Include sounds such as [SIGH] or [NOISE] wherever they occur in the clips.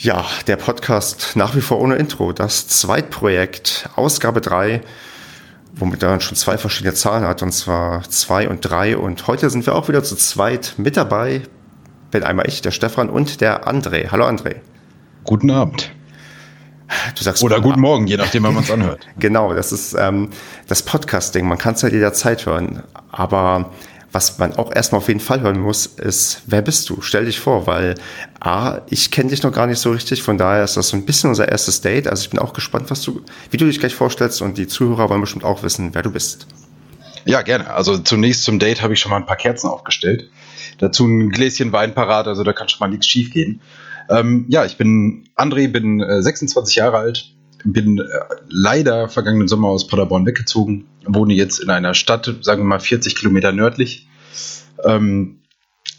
Ja, der Podcast nach wie vor ohne Intro. Das Zweitprojekt, Ausgabe 3, womit er schon zwei verschiedene Zahlen hat, und zwar 2 und 3. Und heute sind wir auch wieder zu zweit mit dabei. Bin einmal ich, der Stefan und der André. Hallo André. Guten Abend. Du sagst Oder guten Morgen, je nachdem, wann man es anhört. [LAUGHS] genau, das ist ähm, das Podcast-Ding. Man kann es halt jederzeit hören. Aber was man auch erstmal auf jeden Fall hören muss, ist, wer bist du? Stell dich vor, weil A, ich kenne dich noch gar nicht so richtig, von daher ist das so ein bisschen unser erstes Date. Also ich bin auch gespannt, was du, wie du dich gleich vorstellst und die Zuhörer wollen bestimmt auch wissen, wer du bist. Ja, gerne. Also zunächst zum Date habe ich schon mal ein paar Kerzen aufgestellt. Dazu ein Gläschen Wein parat, also da kann schon mal nichts schief gehen. Ähm, ja, ich bin André, bin äh, 26 Jahre alt, bin äh, leider vergangenen Sommer aus Paderborn weggezogen, wohne jetzt in einer Stadt, sagen wir mal 40 Kilometer nördlich. Ähm,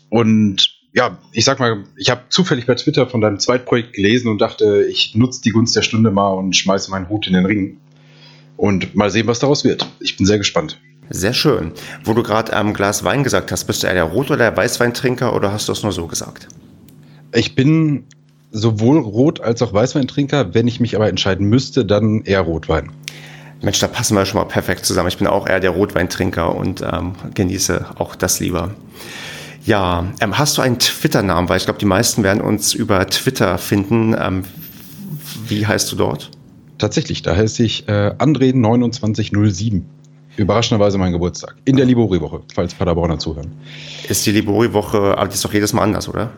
und ja, ich sag mal, ich habe zufällig bei Twitter von deinem Zweitprojekt gelesen und dachte, ich nutze die Gunst der Stunde mal und schmeiße meinen Hut in den Ring. Und mal sehen, was daraus wird. Ich bin sehr gespannt. Sehr schön. Wo du gerade am ähm, Glas Wein gesagt hast, bist du eher der Rot- oder der Weißweintrinker oder hast du es nur so gesagt? Ich bin sowohl Rot- als auch Weißweintrinker. Wenn ich mich aber entscheiden müsste, dann eher Rotwein. Mensch, da passen wir schon mal perfekt zusammen. Ich bin auch eher der Rotweintrinker und ähm, genieße auch das lieber. Ja, ähm, hast du einen Twitter-Namen? Weil ich glaube, die meisten werden uns über Twitter finden. Ähm, wie heißt du dort? Tatsächlich, da heiße ich äh, André2907. Überraschenderweise mein Geburtstag. In der Libori-Woche, falls Paderborner zuhören. Ist die Libori-Woche, aber die ist doch jedes Mal anders, oder?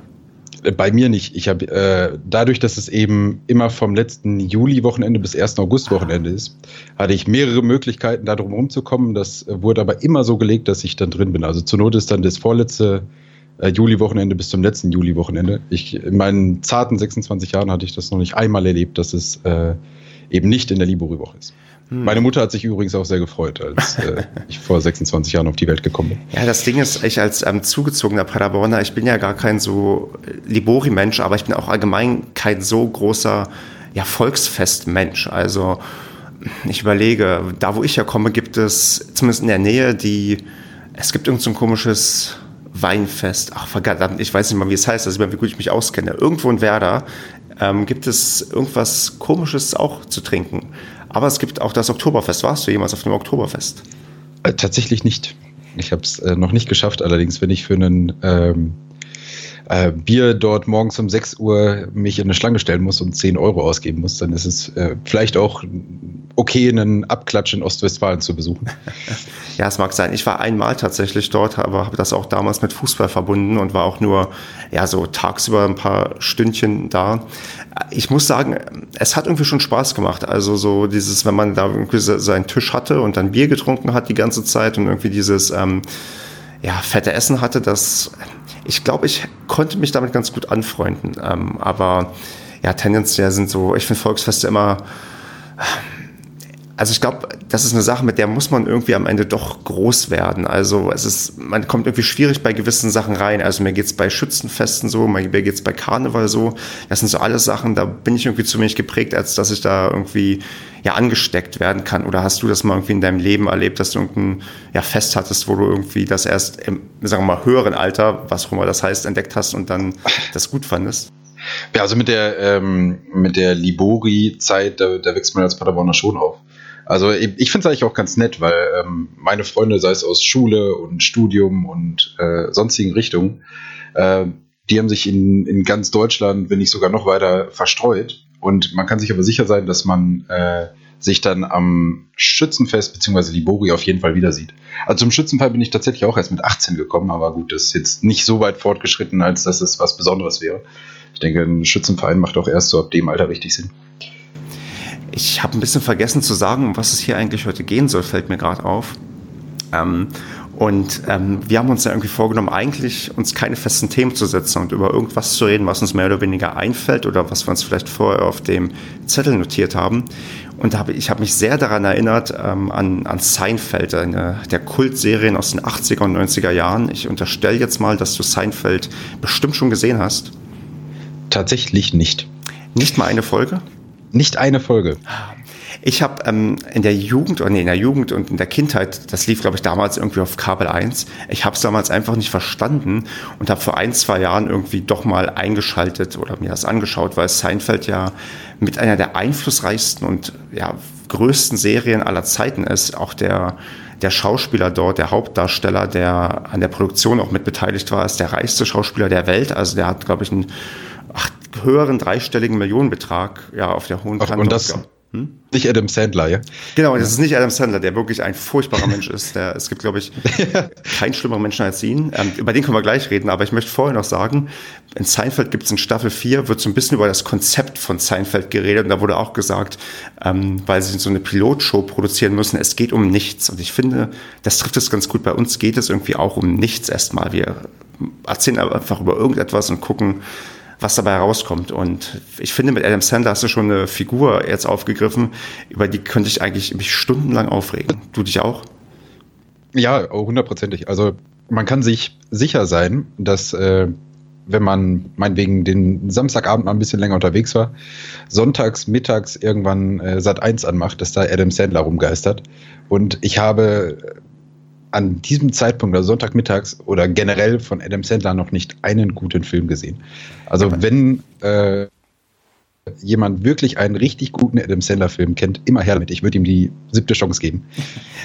Bei mir nicht. Ich habe äh, dadurch, dass es eben immer vom letzten Juli-Wochenende bis 1. August-Wochenende ist, hatte ich mehrere Möglichkeiten, da drum rumzukommen. Das wurde aber immer so gelegt, dass ich dann drin bin. Also zur Not ist dann das vorletzte äh, Juli-Wochenende bis zum letzten Juli-Wochenende. Ich in meinen zarten 26 Jahren hatte ich das noch nicht einmal erlebt, dass es äh, eben nicht in der Libori-Woche ist. Hm. Meine Mutter hat sich übrigens auch sehr gefreut, als äh, [LAUGHS] ich vor 26 Jahren auf die Welt gekommen bin. Ja, das Ding ist, ich als ähm, zugezogener Paderborner, ich bin ja gar kein so Libori-Mensch, aber ich bin auch allgemein kein so großer ja, Volksfest-Mensch. Also ich überlege, da wo ich herkomme, gibt es zumindest in der Nähe die, es gibt irgend so ein komisches Weinfest. Ach verdammt, ich weiß nicht mal, wie es heißt, also wie gut ich mich auskenne. Irgendwo in Werder ähm, gibt es irgendwas Komisches auch zu trinken. Aber es gibt auch das Oktoberfest. Warst du jemals auf dem Oktoberfest? Äh, tatsächlich nicht. Ich habe es äh, noch nicht geschafft, allerdings, wenn ich für einen ähm, äh, Bier dort morgens um 6 Uhr mich in eine Schlange stellen muss und 10 Euro ausgeben muss, dann ist es äh, vielleicht auch okay, einen Abklatsch in Ostwestfalen zu besuchen. [LAUGHS] Ja, es mag sein. Ich war einmal tatsächlich dort, aber habe das auch damals mit Fußball verbunden und war auch nur ja so tagsüber ein paar Stündchen da. Ich muss sagen, es hat irgendwie schon Spaß gemacht. Also so dieses, wenn man da irgendwie seinen Tisch hatte und dann Bier getrunken hat die ganze Zeit und irgendwie dieses ähm, ja, fette Essen hatte, das ich glaube, ich konnte mich damit ganz gut anfreunden. Ähm, aber ja, tendenziell sind so, ich finde Volksfeste immer also ich glaube, das ist eine Sache, mit der muss man irgendwie am Ende doch groß werden. Also es ist, man kommt irgendwie schwierig bei gewissen Sachen rein. Also mir geht's bei Schützenfesten so, mir geht's bei Karneval so. Das sind so alles Sachen, da bin ich irgendwie zu wenig geprägt, als dass ich da irgendwie ja angesteckt werden kann. Oder hast du das mal irgendwie in deinem Leben erlebt, dass du irgendein ja, Fest hattest, wo du irgendwie das erst im, sagen wir mal, höheren Alter, was auch immer das heißt, entdeckt hast und dann das gut fandest? Ja, also mit der, ähm, mit der Libori-Zeit, da, da wächst man als Paderborner schon auf. Also ich finde es eigentlich auch ganz nett, weil ähm, meine Freunde, sei es aus Schule und Studium und äh, sonstigen Richtungen, äh, die haben sich in, in ganz Deutschland, wenn nicht sogar noch weiter, verstreut. Und man kann sich aber sicher sein, dass man äh, sich dann am Schützenfest bzw. Libori auf jeden Fall wieder sieht. Also zum Schützenfest bin ich tatsächlich auch erst mit 18 gekommen, aber gut, das ist jetzt nicht so weit fortgeschritten, als dass es was Besonderes wäre. Ich denke, ein Schützenverein macht auch erst so ab dem Alter richtig Sinn. Ich habe ein bisschen vergessen zu sagen, um was es hier eigentlich heute gehen soll, fällt mir gerade auf. Ähm, und ähm, wir haben uns ja irgendwie vorgenommen, eigentlich uns keine festen Themen zu setzen und über irgendwas zu reden, was uns mehr oder weniger einfällt oder was wir uns vielleicht vorher auf dem Zettel notiert haben. Und hab, ich habe mich sehr daran erinnert, ähm, an, an Seinfeld, eine der Kultserien aus den 80er und 90er Jahren. Ich unterstelle jetzt mal, dass du Seinfeld bestimmt schon gesehen hast. Tatsächlich nicht. Nicht mal eine Folge? Nicht eine Folge. Ich habe ähm, in der Jugend, oder nee, in der Jugend und in der Kindheit, das lief, glaube ich, damals irgendwie auf Kabel 1. Ich habe es damals einfach nicht verstanden und habe vor ein, zwei Jahren irgendwie doch mal eingeschaltet oder mir das angeschaut, weil Seinfeld ja mit einer der einflussreichsten und ja, größten Serien aller Zeiten ist. Auch der, der Schauspieler dort, der Hauptdarsteller, der an der Produktion auch mit beteiligt war, ist der reichste Schauspieler der Welt. Also der hat, glaube ich, einen höheren dreistelligen Millionenbetrag ja, auf der hohen Kante. Und das, hm? Nicht Adam Sandler, ja? Genau, das ist nicht Adam Sandler, der wirklich ein furchtbarer Mensch ist. Der, es gibt, glaube ich, [LAUGHS] keinen schlimmeren Menschen als ihn. Ähm, über den können wir gleich reden, aber ich möchte vorher noch sagen, in Seinfeld gibt es in Staffel 4, wird so ein bisschen über das Konzept von Seinfeld geredet und da wurde auch gesagt, ähm, weil sie so eine Pilotshow produzieren müssen, es geht um nichts. Und ich finde, das trifft es ganz gut. Bei uns geht es irgendwie auch um nichts erstmal. Wir erzählen einfach über irgendetwas und gucken, was dabei herauskommt. Und ich finde, mit Adam Sandler hast du schon eine Figur jetzt aufgegriffen, über die könnte ich eigentlich mich stundenlang aufregen. Du dich auch? Ja, hundertprozentig. Also man kann sich sicher sein, dass äh, wenn man meinetwegen den Samstagabend mal ein bisschen länger unterwegs war, sonntags, mittags irgendwann äh, Sat 1 anmacht, dass da Adam Sandler rumgeistert. Und ich habe an diesem Zeitpunkt, also Sonntagmittags oder generell von Adam Sandler noch nicht einen guten Film gesehen. Also okay. wenn äh, jemand wirklich einen richtig guten Adam Sandler-Film kennt, immer her damit. Ich würde ihm die siebte Chance geben. [LAUGHS]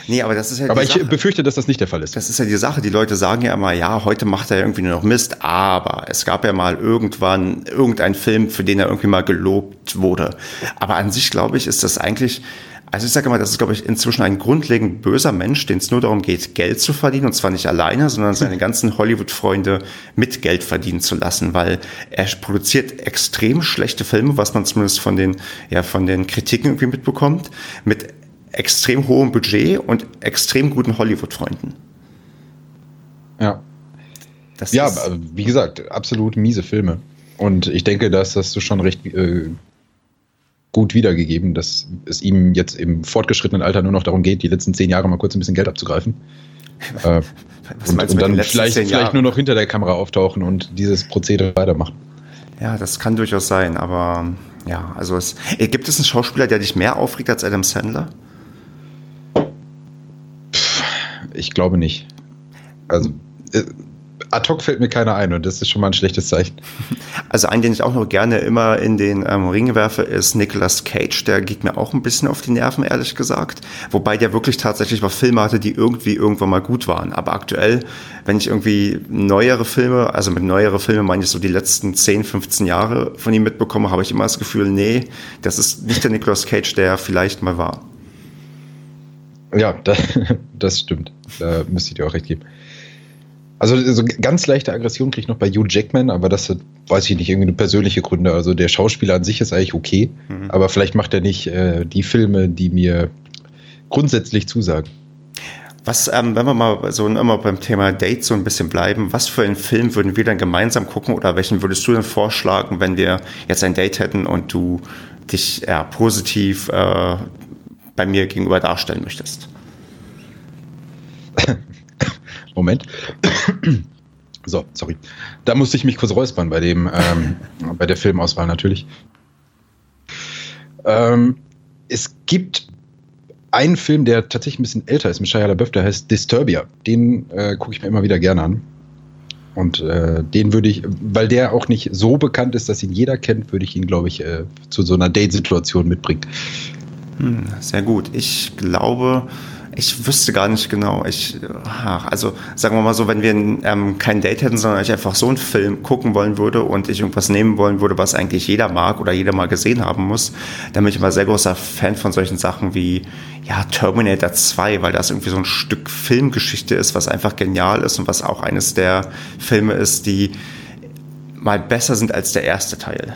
Nee, aber das ist ja Aber ich Sache. befürchte, dass das nicht der Fall ist. Das ist ja die Sache. Die Leute sagen ja immer, ja, heute macht er irgendwie nur noch Mist, aber es gab ja mal irgendwann irgendeinen Film, für den er irgendwie mal gelobt wurde. Aber an sich, glaube ich, ist das eigentlich also ich sage mal, das ist, glaube ich, inzwischen ein grundlegend böser Mensch, den es nur darum geht, Geld zu verdienen. Und zwar nicht alleine, sondern [LAUGHS] seine ganzen Hollywood-Freunde mit Geld verdienen zu lassen, weil er produziert extrem schlechte Filme, was man zumindest von den, ja, von den Kritiken irgendwie mitbekommt, mit extrem hohem Budget und extrem guten Hollywood-Freunden. Ja. Das ja, wie gesagt, absolut miese Filme. Und ich denke, dass das du schon recht äh, gut wiedergegeben, dass es ihm jetzt im fortgeschrittenen Alter nur noch darum geht, die letzten zehn Jahre mal kurz ein bisschen Geld abzugreifen. [LAUGHS] äh, und, und dann vielleicht, vielleicht nur noch hinter der Kamera auftauchen und dieses Prozedere weitermachen. Ja, das kann durchaus sein, aber ja, also es, gibt es einen Schauspieler, der dich mehr aufregt als Adam Sandler? Ich glaube nicht. Also, äh, ad hoc fällt mir keiner ein und das ist schon mal ein schlechtes Zeichen. [LAUGHS] Also einen, den ich auch noch gerne immer in den ähm, Ring werfe, ist Nicolas Cage. Der geht mir auch ein bisschen auf die Nerven, ehrlich gesagt. Wobei der wirklich tatsächlich mal Filme hatte, die irgendwie irgendwann mal gut waren. Aber aktuell, wenn ich irgendwie neuere Filme, also mit neuere Filme meine ich so die letzten 10, 15 Jahre von ihm mitbekomme, habe ich immer das Gefühl, nee, das ist nicht der Nicolas Cage, der vielleicht mal war. Ja, [LAUGHS] das stimmt. Da müsste ich dir auch recht geben. Also so ganz leichte Aggression kriege ich noch bei Hugh Jackman, aber das hat, weiß ich nicht, irgendwie eine persönliche Gründe. Also der Schauspieler an sich ist eigentlich okay, mhm. aber vielleicht macht er nicht äh, die Filme, die mir grundsätzlich zusagen. Was, ähm, wenn wir mal so immer beim Thema Date so ein bisschen bleiben, was für einen Film würden wir dann gemeinsam gucken oder welchen würdest du denn vorschlagen, wenn wir jetzt ein Date hätten und du dich ja, positiv äh, bei mir gegenüber darstellen möchtest? [LAUGHS] Moment. so, sorry. Da musste ich mich kurz räuspern bei dem, ähm, [LAUGHS] bei der Filmauswahl natürlich. Ähm, es gibt einen Film, der tatsächlich ein bisschen älter ist mit Shia LaBeouf, der heißt Disturbia. Den äh, gucke ich mir immer wieder gerne an. Und äh, den würde ich, weil der auch nicht so bekannt ist, dass ihn jeder kennt, würde ich ihn, glaube ich, äh, zu so einer Date-Situation mitbringen. Hm, sehr gut. Ich glaube, ich wüsste gar nicht genau. Ich, also sagen wir mal so, wenn wir ähm, kein Date hätten, sondern ich einfach so einen Film gucken wollen würde und ich irgendwas nehmen wollen würde, was eigentlich jeder mag oder jeder mal gesehen haben muss, dann bin ich immer sehr großer Fan von solchen Sachen wie ja, Terminator 2, weil das irgendwie so ein Stück Filmgeschichte ist, was einfach genial ist und was auch eines der Filme ist, die mal besser sind als der erste Teil.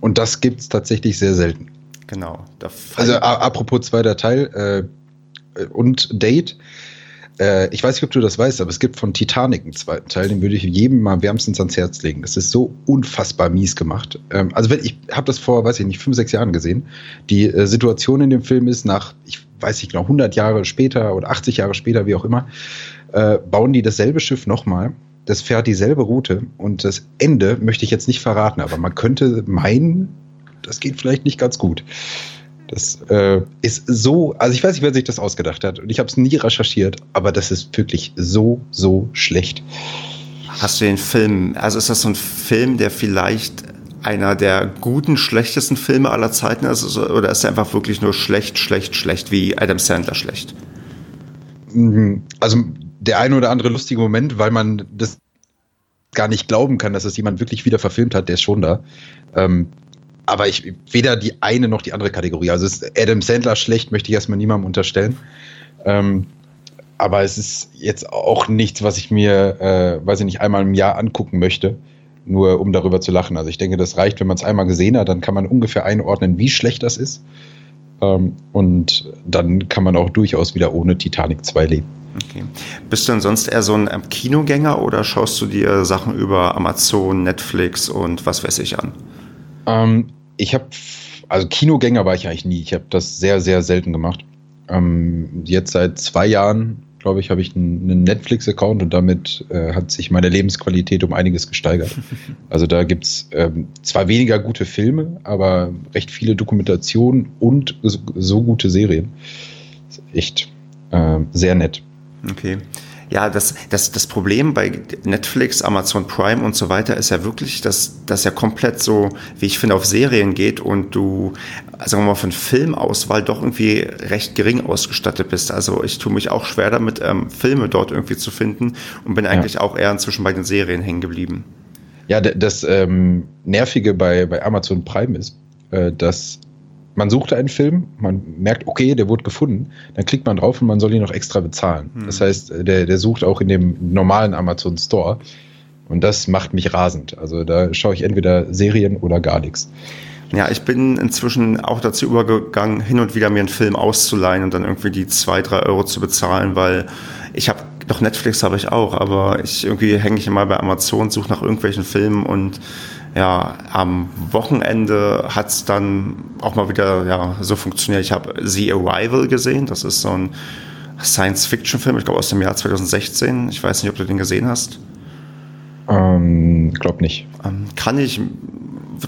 Und das gibt es tatsächlich sehr selten. Genau. also apropos zweiter Teil, äh, und Date. Äh, ich weiß nicht, ob du das weißt, aber es gibt von Titanic einen zweiten Teil, den würde ich jedem mal wärmstens ans Herz legen. Das ist so unfassbar mies gemacht. Ähm, also ich habe das vor, weiß ich nicht, fünf, sechs Jahren gesehen. Die äh, Situation in dem Film ist nach, ich weiß nicht genau, 100 Jahre später oder 80 Jahre später, wie auch immer, äh, bauen die dasselbe Schiff nochmal. Das fährt dieselbe Route und das Ende möchte ich jetzt nicht verraten, aber man könnte meinen, das geht vielleicht nicht ganz gut. Das äh, ist so, also ich weiß nicht, wer sich das ausgedacht hat und ich habe es nie recherchiert, aber das ist wirklich so, so schlecht. Hast du den Film, also ist das so ein Film, der vielleicht einer der guten, schlechtesten Filme aller Zeiten ist oder ist er einfach wirklich nur schlecht, schlecht, schlecht wie Adam Sandler schlecht? Mhm. Also der eine oder andere lustige Moment, weil man das gar nicht glauben kann, dass es jemand wirklich wieder verfilmt hat, der ist schon da. Ähm, aber ich weder die eine noch die andere Kategorie. Also ist Adam Sandler schlecht, möchte ich erstmal niemandem unterstellen. Ähm, aber es ist jetzt auch nichts, was ich mir, äh, weiß ich nicht, einmal im Jahr angucken möchte, nur um darüber zu lachen. Also ich denke, das reicht, wenn man es einmal gesehen hat, dann kann man ungefähr einordnen, wie schlecht das ist. Ähm, und dann kann man auch durchaus wieder ohne Titanic 2 leben. Okay. Bist du denn sonst eher so ein ähm, Kinogänger oder schaust du dir Sachen über Amazon, Netflix und was weiß ich an? Ähm, ich habe, also Kinogänger war ich eigentlich nie. Ich habe das sehr, sehr selten gemacht. Ähm, jetzt seit zwei Jahren, glaube ich, habe ich einen Netflix-Account und damit äh, hat sich meine Lebensqualität um einiges gesteigert. [LAUGHS] Also da gibt es ähm, zwar weniger gute Filme, aber recht viele Dokumentationen und so, so gute Serien. echt äh, sehr nett. Okay. Ja, das, das, das Problem bei Netflix, Amazon Prime und so weiter ist ja wirklich, dass das ja komplett so, wie ich finde, auf Serien geht und du, sagen wir mal, von Filmauswahl doch irgendwie recht gering ausgestattet bist. Also ich tue mich auch schwer damit, ähm, Filme dort irgendwie zu finden und bin eigentlich ja. auch eher inzwischen bei den Serien hängen geblieben. Ja, das ähm, Nervige bei, bei Amazon Prime ist, äh, dass man sucht einen Film, man merkt, okay, der wurde gefunden, dann klickt man drauf und man soll ihn noch extra bezahlen. Hm. Das heißt, der, der sucht auch in dem normalen Amazon Store. Und das macht mich rasend. Also da schaue ich entweder Serien oder gar nichts. Ja, ich bin inzwischen auch dazu übergegangen, hin und wieder mir einen Film auszuleihen und dann irgendwie die zwei, drei Euro zu bezahlen, weil ich habe, doch Netflix habe ich auch, aber ich irgendwie hänge ich immer bei Amazon, suche nach irgendwelchen Filmen und ja, am Wochenende hat es dann auch mal wieder ja, so funktioniert. Ich habe The Arrival gesehen. Das ist so ein Science-Fiction-Film, ich glaube aus dem Jahr 2016. Ich weiß nicht, ob du den gesehen hast. Ähm, glaub nicht. Ähm, kann ich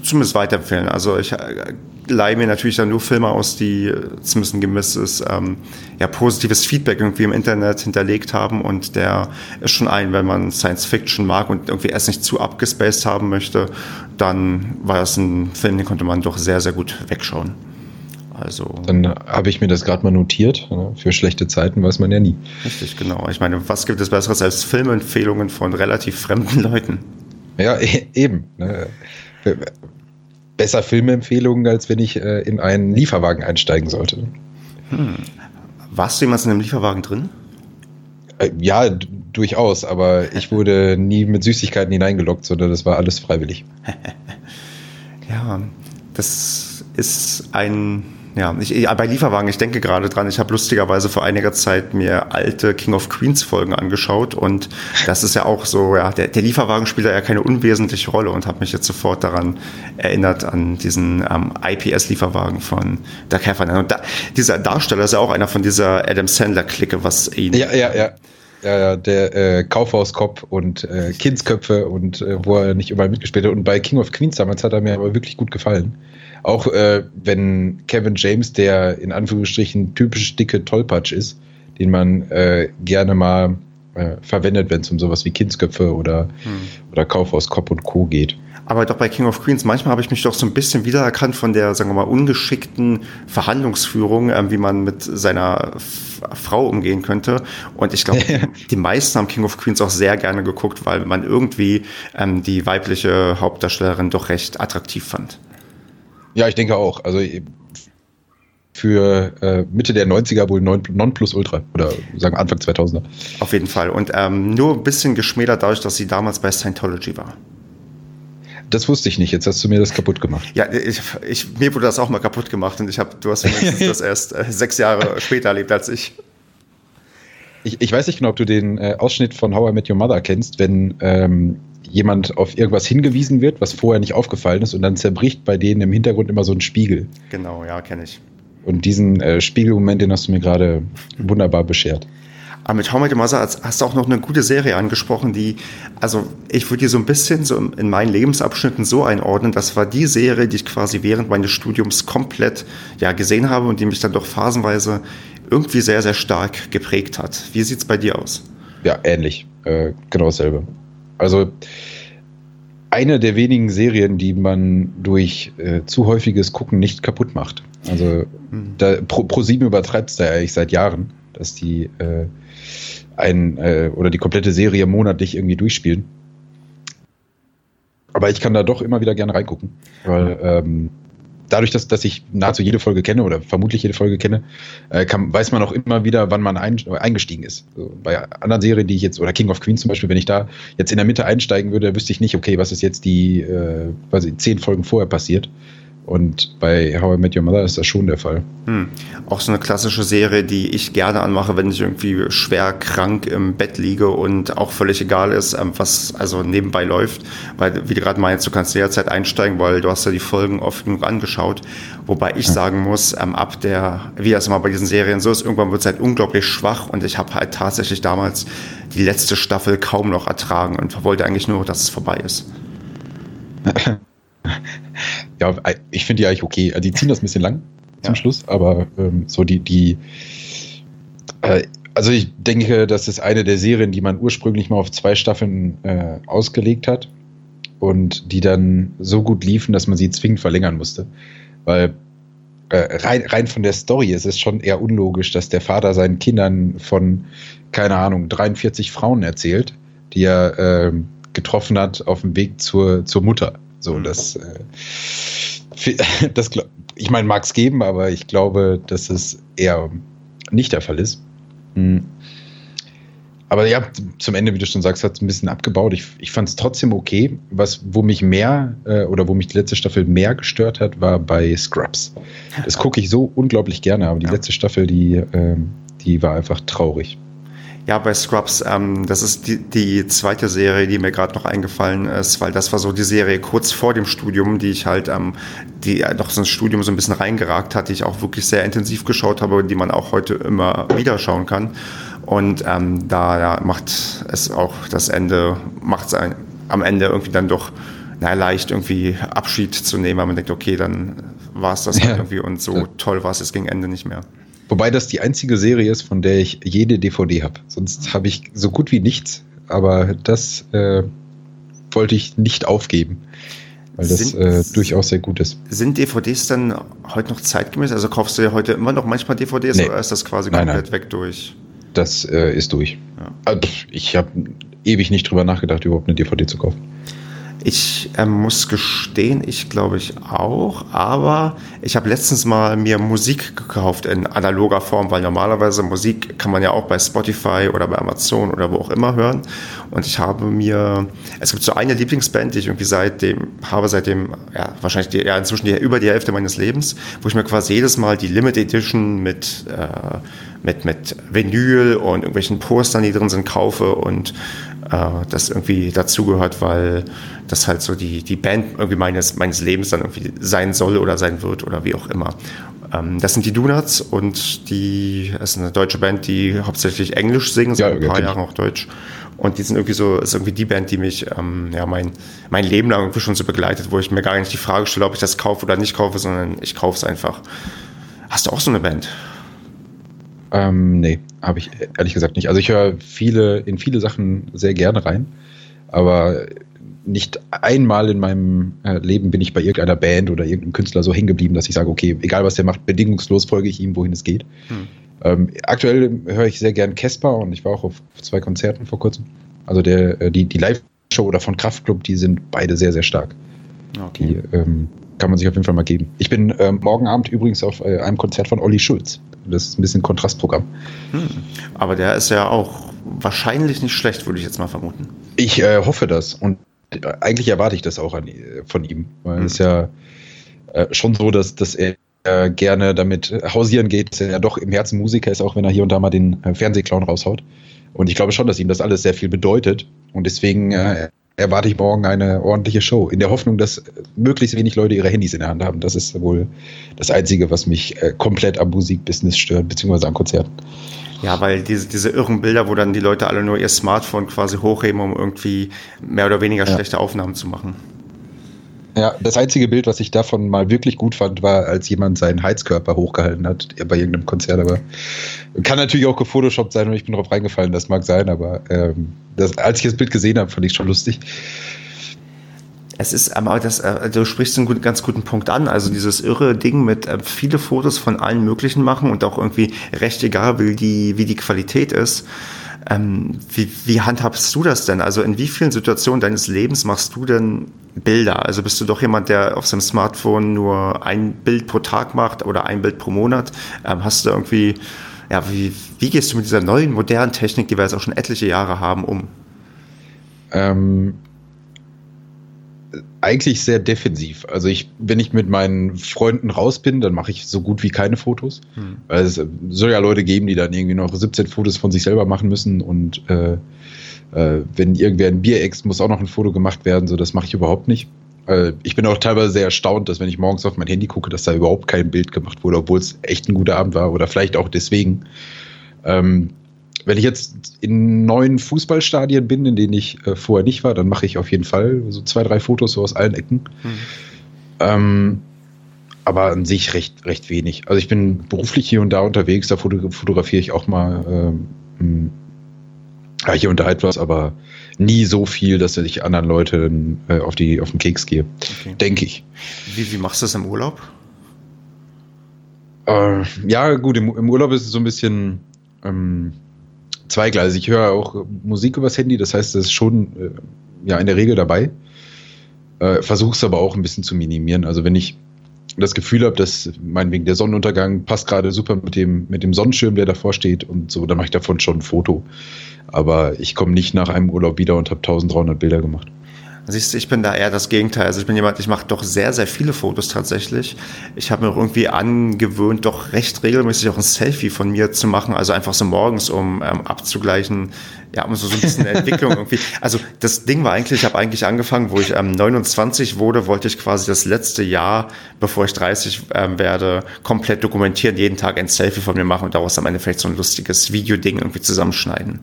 zumindest weiterempfehlen. Also ich äh, leihe mir natürlich dann nur Filme aus, die zumindest ein gewisses ähm, ja, positives Feedback irgendwie im Internet hinterlegt haben und der ist schon ein, wenn man Science Fiction mag und irgendwie erst nicht zu abgespaced haben möchte, dann war das ein Film, den konnte man doch sehr, sehr gut wegschauen. Also dann habe ich mir das gerade mal notiert. Ne? Für schlechte Zeiten weiß man ja nie. Richtig, genau. Ich meine, was gibt es Besseres als Filmempfehlungen von relativ fremden Leuten? Ja, e eben. Besser Filmempfehlungen, als wenn ich äh, in einen Lieferwagen einsteigen sollte. Hm. Warst du jemals in einem Lieferwagen drin? Äh, ja, durchaus, aber ich [LAUGHS] wurde nie mit Süßigkeiten hineingelockt, sondern das war alles freiwillig. [LAUGHS] ja, das ist ein ja, ich, bei Lieferwagen, ich denke gerade dran, ich habe lustigerweise vor einiger Zeit mir alte King of Queens Folgen angeschaut und das ist ja auch so, ja, der, der Lieferwagen spielt ja keine unwesentliche Rolle und habe mich jetzt sofort daran erinnert an diesen ähm, IPS-Lieferwagen von Doug Heffernan. Und da, dieser Darsteller ist ja auch einer von dieser Adam Sandler-Clique, was ihn... Ja, ja, ja. Ja, ja, der äh, Kaufhauskopf und äh, Kindsköpfe und äh, wo er nicht überall mitgespielt hat. Und bei King of Queens damals hat er mir aber wirklich gut gefallen. Auch äh, wenn Kevin James, der in Anführungsstrichen typisch dicke Tollpatsch ist, den man äh, gerne mal äh, verwendet, wenn es um sowas wie Kindsköpfe oder, hm. oder Kaufhaus Cop und Co. geht. Aber doch bei King of Queens, manchmal habe ich mich doch so ein bisschen wiedererkannt von der, sagen wir mal, ungeschickten Verhandlungsführung, äh, wie man mit seiner F Frau umgehen könnte. Und ich glaube, [LAUGHS] die meisten haben King of Queens auch sehr gerne geguckt, weil man irgendwie ähm, die weibliche Hauptdarstellerin doch recht attraktiv fand. Ja, ich denke auch. Also für äh, Mitte der 90er wohl non, plus ultra oder sagen Anfang 2000er. Auf jeden Fall. Und ähm, nur ein bisschen geschmälert dadurch, dass sie damals bei Scientology war. Das wusste ich nicht. Jetzt hast du mir das kaputt gemacht. Ja, ich, ich, mir wurde das auch mal kaputt gemacht und ich habe, du hast das [LAUGHS] erst äh, sechs Jahre später erlebt als ich. Ich, ich weiß nicht genau, ob du den äh, Ausschnitt von How I Met Your Mother kennst, wenn ähm, jemand auf irgendwas hingewiesen wird, was vorher nicht aufgefallen ist, und dann zerbricht bei denen im Hintergrund immer so ein Spiegel. Genau, ja, kenne ich. Und diesen äh, Spiegelmoment, den hast du mir gerade wunderbar beschert. Aber mit How I Met Your Mother hast du auch noch eine gute Serie angesprochen, die, also ich würde die so ein bisschen so in meinen Lebensabschnitten so einordnen. Das war die Serie, die ich quasi während meines Studiums komplett ja, gesehen habe und die mich dann doch phasenweise irgendwie sehr, sehr stark geprägt hat. Wie sieht es bei dir aus? Ja, ähnlich. Äh, genau dasselbe. Also eine der wenigen Serien, die man durch äh, zu häufiges Gucken nicht kaputt macht. Also mhm. da, Pro, Pro7 übertreibt es da eigentlich seit Jahren, dass die äh, ein äh, oder die komplette Serie monatlich irgendwie durchspielen. Aber ich kann da doch immer wieder gerne reingucken, weil ähm, dadurch, dass, dass ich nahezu jede Folge kenne oder vermutlich jede Folge kenne, äh, kann, weiß man auch immer wieder, wann man ein, eingestiegen ist. So, bei anderen Serien, die ich jetzt, oder King of Queens zum Beispiel, wenn ich da jetzt in der Mitte einsteigen würde, wüsste ich nicht, okay, was ist jetzt die, äh, ich, zehn Folgen vorher passiert. Und bei How I Met Your Mother ist das schon der Fall. Hm. Auch so eine klassische Serie, die ich gerne anmache, wenn ich irgendwie schwer krank im Bett liege und auch völlig egal ist, ähm, was also nebenbei läuft. Weil, wie du gerade meinst, du kannst jederzeit einsteigen, weil du hast ja die Folgen oft genug angeschaut. Wobei ich ja. sagen muss, ähm, ab der, wie das immer bei diesen Serien so ist, irgendwann wird es halt unglaublich schwach und ich habe halt tatsächlich damals die letzte Staffel kaum noch ertragen und wollte eigentlich nur, dass es vorbei ist. [LAUGHS] ja, ich finde die eigentlich okay. Die ziehen das ein bisschen lang zum ja. Schluss, aber ähm, so die, die äh, also ich denke, das ist eine der Serien, die man ursprünglich mal auf zwei Staffeln äh, ausgelegt hat und die dann so gut liefen, dass man sie zwingend verlängern musste. Weil äh, rein, rein von der Story ist es schon eher unlogisch, dass der Vater seinen Kindern von, keine Ahnung, 43 Frauen erzählt, die er äh, getroffen hat auf dem Weg zur, zur Mutter. So, mhm. das, äh, [LAUGHS] das ich meine, mag es geben, aber ich glaube, dass es eher nicht der Fall ist. Mhm. Aber ja, zum Ende, wie du schon sagst, hat es ein bisschen abgebaut. Ich, ich fand es trotzdem okay. Was, wo mich mehr äh, oder wo mich die letzte Staffel mehr gestört hat, war bei Scrubs. [LAUGHS] Das gucke ich so unglaublich gerne, aber die ja. letzte Staffel, die, äh, die war einfach traurig. Ja, bei Scrubs, ähm, das ist die, die zweite Serie, die mir gerade noch eingefallen ist, weil das war so die Serie kurz vor dem Studium, die ich halt, ähm, die noch so ins Studium so ein bisschen reingeragt hat, die ich auch wirklich sehr intensiv geschaut habe und die man auch heute immer wieder schauen kann. Und ähm, da ja, macht es auch das Ende, macht es am Ende irgendwie dann doch na, leicht irgendwie Abschied zu nehmen, weil man denkt, okay, dann war es das ja. halt irgendwie und so toll war es jetzt gegen Ende nicht mehr. Wobei das die einzige Serie ist, von der ich jede DVD habe. Sonst habe ich so gut wie nichts. Aber das äh, wollte ich nicht aufgeben, weil das sind, äh, durchaus sehr gut ist. Sind DVDs dann heute noch zeitgemäß? Also kaufst du ja heute immer noch manchmal DVDs nee. oder ist das quasi komplett nein, nein. weg durch? Das äh, ist durch. Ja. Also, ich habe ewig nicht drüber nachgedacht, überhaupt eine DVD zu kaufen. Ich äh, muss gestehen, ich glaube ich auch, aber ich habe letztens mal mir Musik gekauft in analoger Form, weil normalerweise Musik kann man ja auch bei Spotify oder bei Amazon oder wo auch immer hören. Und ich habe mir, es gibt so eine Lieblingsband, die ich irgendwie seitdem habe, seitdem, ja, wahrscheinlich die, ja, inzwischen die, über die Hälfte meines Lebens, wo ich mir quasi jedes Mal die Limited Edition mit, äh, mit, mit Vinyl und irgendwelchen Postern, die drin sind, kaufe und äh, das irgendwie dazugehört, weil das halt so die, die Band irgendwie meines, meines Lebens dann irgendwie sein soll oder sein wird oder wie auch immer. Ähm, das sind die Donuts und die, das ist eine deutsche Band, die hauptsächlich Englisch singen, seit ja, ein paar Jahren auch Deutsch. Und die sind irgendwie so, ist irgendwie die Band, die mich ähm, ja mein, mein Leben lang irgendwie schon so begleitet, wo ich mir gar nicht die Frage stelle, ob ich das kaufe oder nicht kaufe, sondern ich kaufe es einfach. Hast du auch so eine Band? Ähm, nee, habe ich ehrlich gesagt nicht. Also ich höre viele, in viele Sachen sehr gerne rein, aber nicht einmal in meinem äh, Leben bin ich bei irgendeiner Band oder irgendeinem Künstler so hängen geblieben, dass ich sage, okay, egal was der macht, bedingungslos folge ich ihm, wohin es geht. Hm. Ähm, aktuell höre ich sehr gern Casper und ich war auch auf zwei Konzerten vor kurzem. Also der, äh, die, die Live-Show oder von Kraftklub, die sind beide sehr, sehr stark. Okay. Die ähm, kann man sich auf jeden Fall mal geben. Ich bin ähm, morgen Abend übrigens auf äh, einem Konzert von Olli Schulz. Das ist ein bisschen Kontrastprogramm. Hm. Aber der ist ja auch wahrscheinlich nicht schlecht, würde ich jetzt mal vermuten. Ich äh, hoffe das. Und äh, eigentlich erwarte ich das auch an, äh, von ihm. Weil hm. es ist ja äh, schon so, dass, dass er gerne damit hausieren geht, dass er ja doch im Herzen Musiker ist, auch wenn er hier und da mal den Fernsehclown raushaut. Und ich glaube schon, dass ihm das alles sehr viel bedeutet. Und deswegen äh, erwarte ich morgen eine ordentliche Show. In der Hoffnung, dass möglichst wenig Leute ihre Handys in der Hand haben. Das ist wohl das Einzige, was mich äh, komplett am Musikbusiness stört, beziehungsweise an Konzerten. Ja, weil diese, diese irren Bilder, wo dann die Leute alle nur ihr Smartphone quasi hochheben, um irgendwie mehr oder weniger ja. schlechte Aufnahmen zu machen. Ja, das einzige Bild, was ich davon mal wirklich gut fand, war, als jemand seinen Heizkörper hochgehalten hat bei irgendeinem Konzert. Aber kann natürlich auch gefotoshoppt sein und ich bin darauf reingefallen, das mag sein, aber ähm, das, als ich das Bild gesehen habe, fand ich schon lustig. Es ist, aber das, äh, du sprichst einen ganz guten Punkt an. Also dieses irre Ding mit äh, viele Fotos von allen möglichen machen und auch irgendwie recht egal, wie die, wie die Qualität ist. Ähm, wie, wie handhabst du das denn? Also in wie vielen Situationen deines Lebens machst du denn Bilder? Also bist du doch jemand, der auf seinem Smartphone nur ein Bild pro Tag macht oder ein Bild pro Monat? Ähm, hast du irgendwie, ja, wie, wie gehst du mit dieser neuen, modernen Technik, die wir jetzt auch schon etliche Jahre haben, um? Ähm, eigentlich sehr defensiv. Also ich, wenn ich mit meinen Freunden raus bin, dann mache ich so gut wie keine Fotos. Hm. Weil es soll ja Leute geben, die dann irgendwie noch 17 Fotos von sich selber machen müssen und äh, äh, wenn irgendwer ein Bier ext, muss auch noch ein Foto gemacht werden. So, das mache ich überhaupt nicht. Äh, ich bin auch teilweise sehr erstaunt, dass wenn ich morgens auf mein Handy gucke, dass da überhaupt kein Bild gemacht wurde, obwohl es echt ein guter Abend war oder vielleicht auch deswegen. Ähm, wenn ich jetzt in neuen Fußballstadien bin, in denen ich äh, vorher nicht war, dann mache ich auf jeden Fall so zwei, drei Fotos so aus allen Ecken. Mhm. Ähm, aber an sich recht, recht wenig. Also ich bin beruflich hier und da unterwegs, da fotografiere ich auch mal ähm, ja, hier und da etwas, aber nie so viel, dass ich anderen Leuten äh, auf, die, auf den Keks gehe. Okay. Denke ich. Wie, wie machst du das im Urlaub? Äh, ja, gut, im, im, Urlaub ist es so ein bisschen ähm, zweigleisig. Ich höre auch Musik übers Handy, das heißt, das ist schon äh, ja in der Regel dabei. Äh, Versuche es aber auch ein bisschen zu minimieren. Also wenn ich das Gefühl habe, dass meinetwegen der Sonnenuntergang passt gerade super mit dem, mit dem Sonnenschirm, der davor steht und so, dann mache ich davon schon ein Foto. Aber ich komme nicht nach einem Urlaub wieder und habe 1300 Bilder gemacht. Siehst du, ich bin da eher das Gegenteil. Also ich bin jemand, ich mache doch sehr, sehr viele Fotos tatsächlich. Ich habe mir irgendwie angewöhnt, doch recht regelmäßig auch ein Selfie von mir zu machen. Also einfach so morgens, um ähm, abzugleichen, ja, um so, so ein bisschen Entwicklung [LAUGHS] irgendwie. Also das Ding war eigentlich, ich habe eigentlich angefangen, wo ich ähm, 29 wurde, wollte ich quasi das letzte Jahr, bevor ich 30 ähm, werde, komplett dokumentieren, jeden Tag ein Selfie von mir machen und daraus am Ende vielleicht so ein lustiges Videoding irgendwie zusammenschneiden.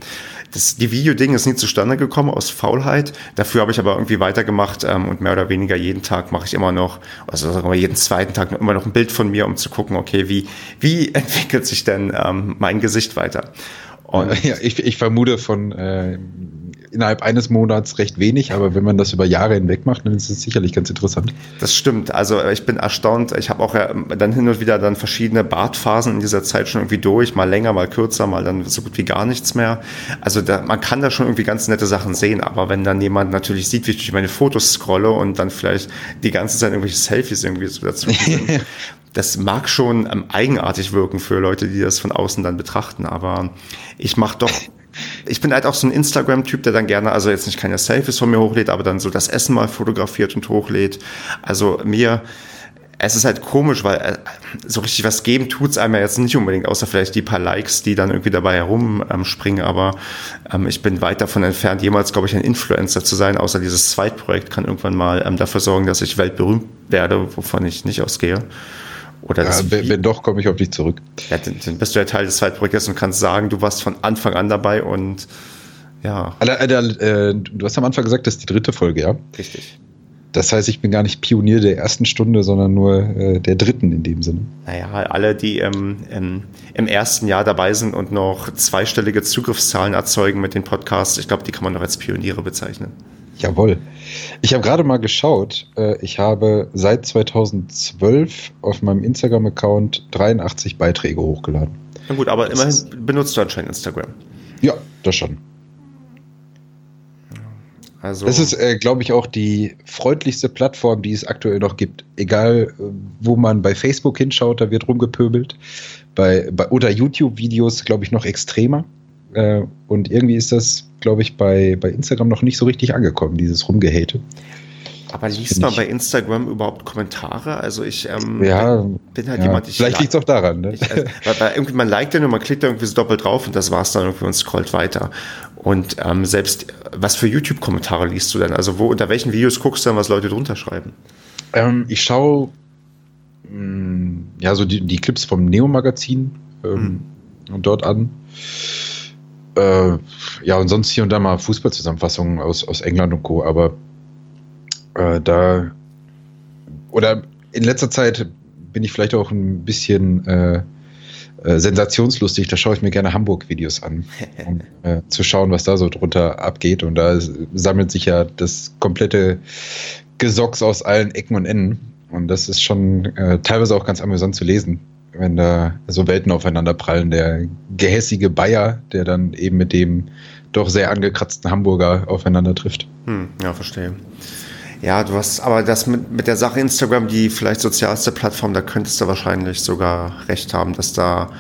Das, die Videoding ist nie zustande gekommen aus Faulheit. Dafür habe ich aber irgendwie weitergemacht ähm, und mehr oder weniger jeden Tag mache ich immer noch, also sagen wir jeden zweiten Tag immer noch ein Bild von mir, um zu gucken, okay, wie, wie [LAUGHS] entwickelt sich denn ähm, mein Gesicht weiter? Ja, ich, ich vermute von äh, innerhalb eines Monats recht wenig, aber wenn man das über Jahre hinweg macht, dann ist es sicherlich ganz interessant. Das stimmt. Also ich bin erstaunt. Ich habe auch ja dann hin und wieder dann verschiedene Bartphasen in dieser Zeit schon irgendwie durch, mal länger, mal kürzer, mal dann so gut wie gar nichts mehr. Also da, man kann da schon irgendwie ganz nette Sachen sehen, aber wenn dann jemand natürlich sieht, wie ich durch meine Fotos scrolle und dann vielleicht die ganze Zeit irgendwelche Selfies irgendwie so dazu [LAUGHS] sind, das mag schon ähm, eigenartig wirken für Leute, die das von außen dann betrachten, aber ich mache doch [LAUGHS] ich bin halt auch so ein Instagram-Typ, der dann gerne, also jetzt nicht keine Selfies von mir hochlädt, aber dann so das Essen mal fotografiert und hochlädt. Also mir, es ist halt komisch, weil äh, so richtig was geben tut's einem ja jetzt nicht unbedingt, außer vielleicht die paar Likes, die dann irgendwie dabei herumspringen. Ähm, aber ähm, ich bin weit davon entfernt, jemals, glaube ich, ein Influencer zu sein, außer dieses Zweitprojekt kann irgendwann mal ähm, dafür sorgen, dass ich weltberühmt werde, wovon ich nicht ausgehe. Oder ja, wenn, wenn, doch, komme ich auf dich zurück. Ja, dann, bist du ja Teil des Zweitprojektes und kannst sagen, du warst von Anfang an dabei und ja. Alter, äh, du hast am Anfang gesagt, das ist die dritte Folge, ja? Richtig. Das heißt, ich bin gar nicht Pionier der ersten Stunde, sondern nur äh, der dritten in dem Sinne. Naja, alle, die im, im, im, ersten Jahr dabei sind und noch zweistellige Zugriffszahlen erzeugen mit den Podcasts, ich glaube, die kann man noch als Pioniere bezeichnen. Jawohl. Ich habe gerade mal geschaut. Äh, ich habe seit 2012 auf meinem Instagram-Account 83 Beiträge hochgeladen. Na gut, aber das immerhin benutzt du anscheinend Instagram. Ja, das schon. Also das ist, äh, glaube ich, auch die freundlichste Plattform, die es aktuell noch gibt. Egal, äh, wo man bei Facebook hinschaut, da wird rumgepöbelt. Bei, bei, oder YouTube-Videos, glaube ich, noch extremer. Äh, und irgendwie ist das, glaube ich, bei, bei Instagram noch nicht so richtig angekommen, dieses Rumgehate. Aber liest man bei Instagram überhaupt Kommentare? Also ich ähm, ja, bin halt ja, jemand, ich Vielleicht liegt es auch daran, ne? Ich, also, irgendwie man liked den und man klickt da irgendwie so doppelt drauf und das war's dann irgendwie und scrollt weiter. Und ähm, selbst, was für YouTube-Kommentare liest du denn? Also wo, unter welchen Videos guckst du dann, was Leute drunter schreiben? Ähm, ich schaue ja so die, die Clips vom Neo-Magazin. Ähm, hm dort an. Äh, ja, und sonst hier und da mal Fußballzusammenfassungen aus, aus England und Co. Aber äh, da oder in letzter Zeit bin ich vielleicht auch ein bisschen äh, äh, sensationslustig. Da schaue ich mir gerne Hamburg-Videos an, [LAUGHS] um äh, zu schauen, was da so drunter abgeht. Und da sammelt sich ja das komplette Gesocks aus allen Ecken und Enden. Und das ist schon äh, teilweise auch ganz amüsant zu lesen, wenn da so Welten aufeinander prallen. Der gehässige Bayer, der dann eben mit dem doch sehr angekratzten Hamburger aufeinander trifft. Hm, ja, verstehe. Ja, du hast aber das mit, mit der Sache Instagram, die vielleicht sozialste Plattform, da könntest du wahrscheinlich sogar recht haben, dass da,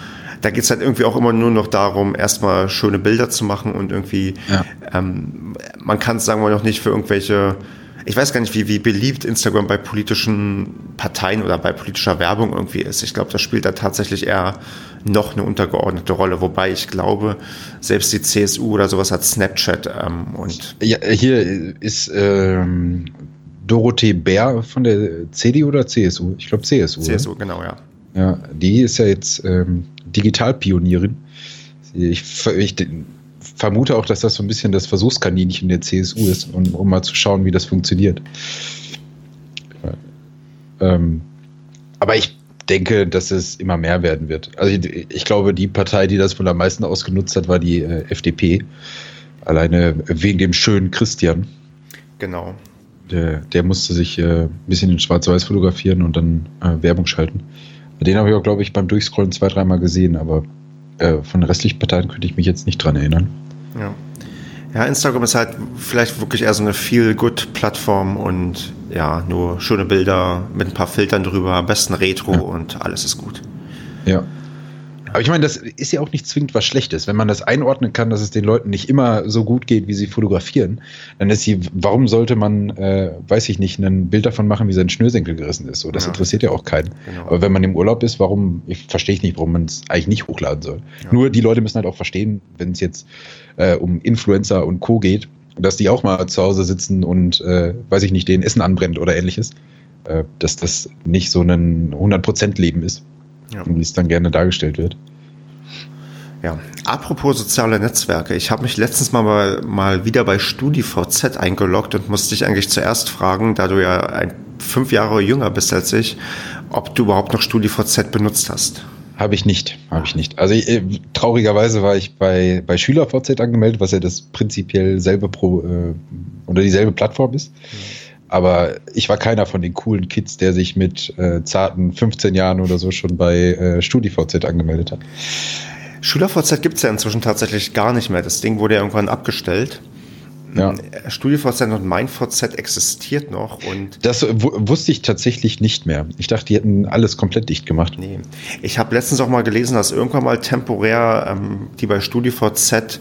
da geht es halt irgendwie auch immer nur noch darum, erstmal schöne Bilder zu machen und irgendwie, ja. ähm, man kann es sagen wir noch nicht für irgendwelche ich weiß gar nicht, wie, wie beliebt Instagram bei politischen Parteien oder bei politischer Werbung irgendwie ist. Ich glaube, das spielt da tatsächlich eher noch eine untergeordnete Rolle. Wobei ich glaube, selbst die CSU oder sowas hat Snapchat ähm, und. Ja, hier ist ähm, Dorothee Bär von der CDU oder CSU? Ich glaube CSU. CSU, oder? genau, ja. Ja, die ist ja jetzt ähm, Digitalpionierin. Ich, ich vermute auch, dass das so ein bisschen das Versuchskaninchen der CSU ist, um, um mal zu schauen, wie das funktioniert. Ähm, aber ich denke, dass es immer mehr werden wird. Also ich, ich, glaube, die Partei, die das wohl am meisten ausgenutzt hat, war die äh, FDP. Alleine wegen dem schönen Christian. Genau. Der, der musste sich äh, ein bisschen in Schwarz-Weiß fotografieren und dann äh, Werbung schalten. Den habe ich auch, glaube ich, beim Durchscrollen zwei, dreimal gesehen, aber äh, von den restlichen Parteien könnte ich mich jetzt nicht dran erinnern. Ja. Ja, Instagram ist halt vielleicht wirklich eher so eine Feel-Good-Plattform und ja, nur schöne Bilder mit ein paar Filtern drüber, am besten Retro ja. und alles ist gut. Ja. Aber ich meine, das ist ja auch nicht zwingend was Schlechtes. Wenn man das einordnen kann, dass es den Leuten nicht immer so gut geht, wie sie fotografieren, dann ist sie, warum sollte man, äh, weiß ich nicht, ein Bild davon machen, wie sein Schnürsenkel gerissen ist? So, das ja. interessiert ja auch keinen. Genau. Aber wenn man im Urlaub ist, warum, ich verstehe ich nicht, warum man es eigentlich nicht hochladen soll. Ja. Nur die Leute müssen halt auch verstehen, wenn es jetzt äh, um Influencer und Co. geht, dass die auch mal zu Hause sitzen und, äh, weiß ich nicht, denen Essen anbrennt oder ähnliches. Äh, dass das nicht so ein 100%-Leben ist ja. wie es dann gerne dargestellt wird. Ja, apropos soziale Netzwerke. Ich habe mich letztens mal, mal wieder bei StudiVZ eingeloggt und musste dich eigentlich zuerst fragen, da du ja ein, fünf Jahre jünger bist als ich, ob du überhaupt noch StudiVZ benutzt hast. Habe ich nicht, habe ich nicht. Also äh, traurigerweise war ich bei, bei SchülerVZ angemeldet, was ja das prinzipiell selbe Pro äh, oder dieselbe Plattform ist. Mhm aber ich war keiner von den coolen Kids, der sich mit äh, zarten 15 Jahren oder so schon bei äh, StudiVZ angemeldet hat. SchülerVZ gibt es ja inzwischen tatsächlich gar nicht mehr. Das Ding wurde ja irgendwann abgestellt. Ja. StudiVZ und MeinVZ existiert noch und. Das wusste ich tatsächlich nicht mehr. Ich dachte, die hätten alles komplett dicht gemacht. Nee. Ich habe letztens auch mal gelesen, dass irgendwann mal temporär ähm, die bei StudiVZ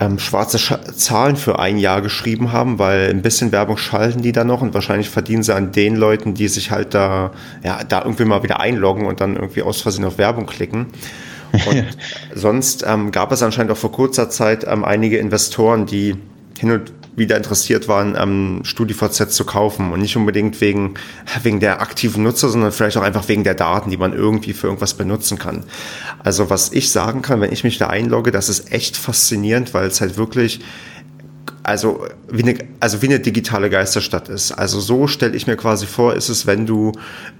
ähm, schwarze Sch Zahlen für ein Jahr geschrieben haben, weil ein bisschen Werbung schalten die da noch und wahrscheinlich verdienen sie an den Leuten, die sich halt da, ja, da irgendwie mal wieder einloggen und dann irgendwie aus Versehen auf Werbung klicken. [LAUGHS] Und sonst ähm, gab es anscheinend auch vor kurzer Zeit ähm, einige Investoren, die hin und wieder interessiert waren, ähm, StudiVZ zu kaufen und nicht unbedingt wegen, wegen der aktiven Nutzer, sondern vielleicht auch einfach wegen der Daten, die man irgendwie für irgendwas benutzen kann. Also was ich sagen kann, wenn ich mich da einlogge, das ist echt faszinierend, weil es halt wirklich also wie eine, also wie eine digitale Geisterstadt ist. Also so stelle ich mir quasi vor, ist es, wenn du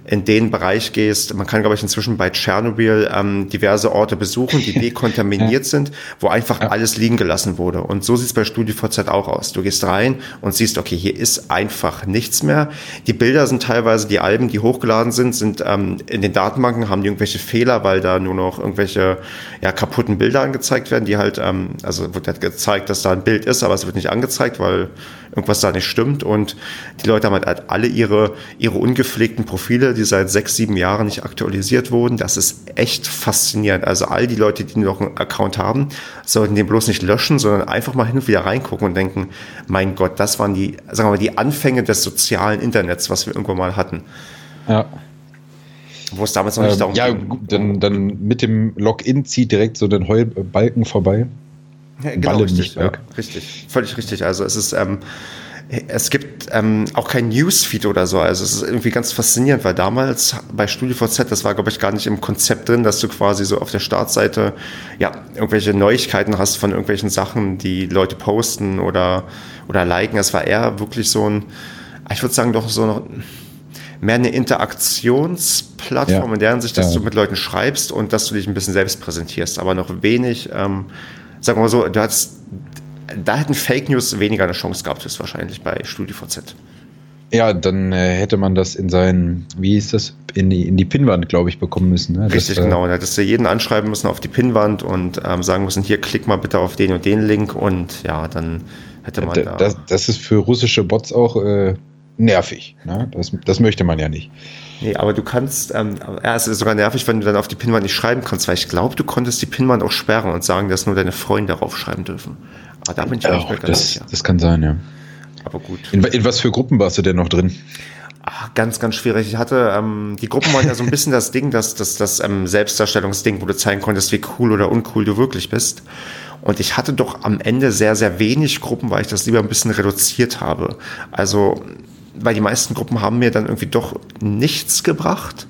in den Bereich gehst, man kann, glaube ich, inzwischen bei Tschernobyl ähm, diverse Orte besuchen, die [LAUGHS] dekontaminiert sind, wo einfach alles liegen gelassen wurde. Und so sieht es bei StudiVZ auch aus. Du gehst rein und siehst, okay, hier ist einfach nichts mehr. Die Bilder sind teilweise, die Alben, die hochgeladen sind, sind ähm, in den Datenbanken, haben die irgendwelche Fehler, weil da nur noch irgendwelche ja, kaputten Bilder angezeigt werden, die halt, ähm, also wird halt gezeigt, dass da ein Bild ist, aber es wird nicht angezeigt, weil irgendwas da nicht stimmt. Und die Leute haben halt alle ihre, ihre ungepflegten Profile, die seit sechs, sieben Jahren nicht aktualisiert wurden. Das ist echt faszinierend. Also all die Leute, die noch einen Account haben, sollten den bloß nicht löschen, sondern einfach mal hin und wieder reingucken und denken, mein Gott, das waren die, sagen wir mal, die Anfänge des sozialen Internets, was wir irgendwann mal hatten. Ja. Wo es damals noch nicht ähm, darum ja, ging. Ja, dann, dann mit dem Login zieht direkt so den Heulbalken vorbei. Ja, genau, richtig, ja, richtig. Völlig richtig. Also es ist, ähm, Es gibt ähm, auch kein Newsfeed oder so. Also es ist irgendwie ganz faszinierend, weil damals bei StudiVZ, das war, glaube ich, gar nicht im Konzept drin, dass du quasi so auf der Startseite ja irgendwelche Neuigkeiten hast von irgendwelchen Sachen, die Leute posten oder, oder liken. Es war eher wirklich so ein, ich würde sagen, doch so noch mehr eine Interaktionsplattform ja. in der Hinsicht, dass ja. du mit Leuten schreibst und dass du dich ein bisschen selbst präsentierst, aber noch wenig, ähm, sagen wir mal so, du hast da hätten Fake News weniger eine Chance gehabt, ist wahrscheinlich bei StudiVZ. Ja, dann äh, hätte man das in seinen, wie hieß das, in die, in die Pinnwand, glaube ich, bekommen müssen. Ne? Richtig, das, äh, genau. Da hättest du jeden anschreiben müssen auf die Pinnwand und ähm, sagen müssen, hier klick mal bitte auf den und den Link und ja, dann hätte man da. Das, das ist für russische Bots auch äh, nervig. Ne? Das, das möchte man ja nicht. Nee, aber du kannst, ähm, ja, es ist sogar nervig, wenn du dann auf die Pinwand nicht schreiben kannst, weil ich glaube, du konntest die Pinwand auch sperren und sagen, dass nur deine Freunde darauf schreiben dürfen. Aber da bin ich auch nicht das, sicher. Das kann sein, ja. Aber gut. In, in, was für Gruppen warst du denn noch drin? Ach, ganz, ganz schwierig. Ich hatte, ähm, die Gruppen waren ja so ein bisschen das Ding, das, das, das ähm, Selbstdarstellungsding, wo du zeigen konntest, wie cool oder uncool du wirklich bist. Und ich hatte doch am Ende sehr, sehr wenig Gruppen, weil ich das lieber ein bisschen reduziert habe. Also, weil die meisten Gruppen haben mir dann irgendwie doch nichts gebracht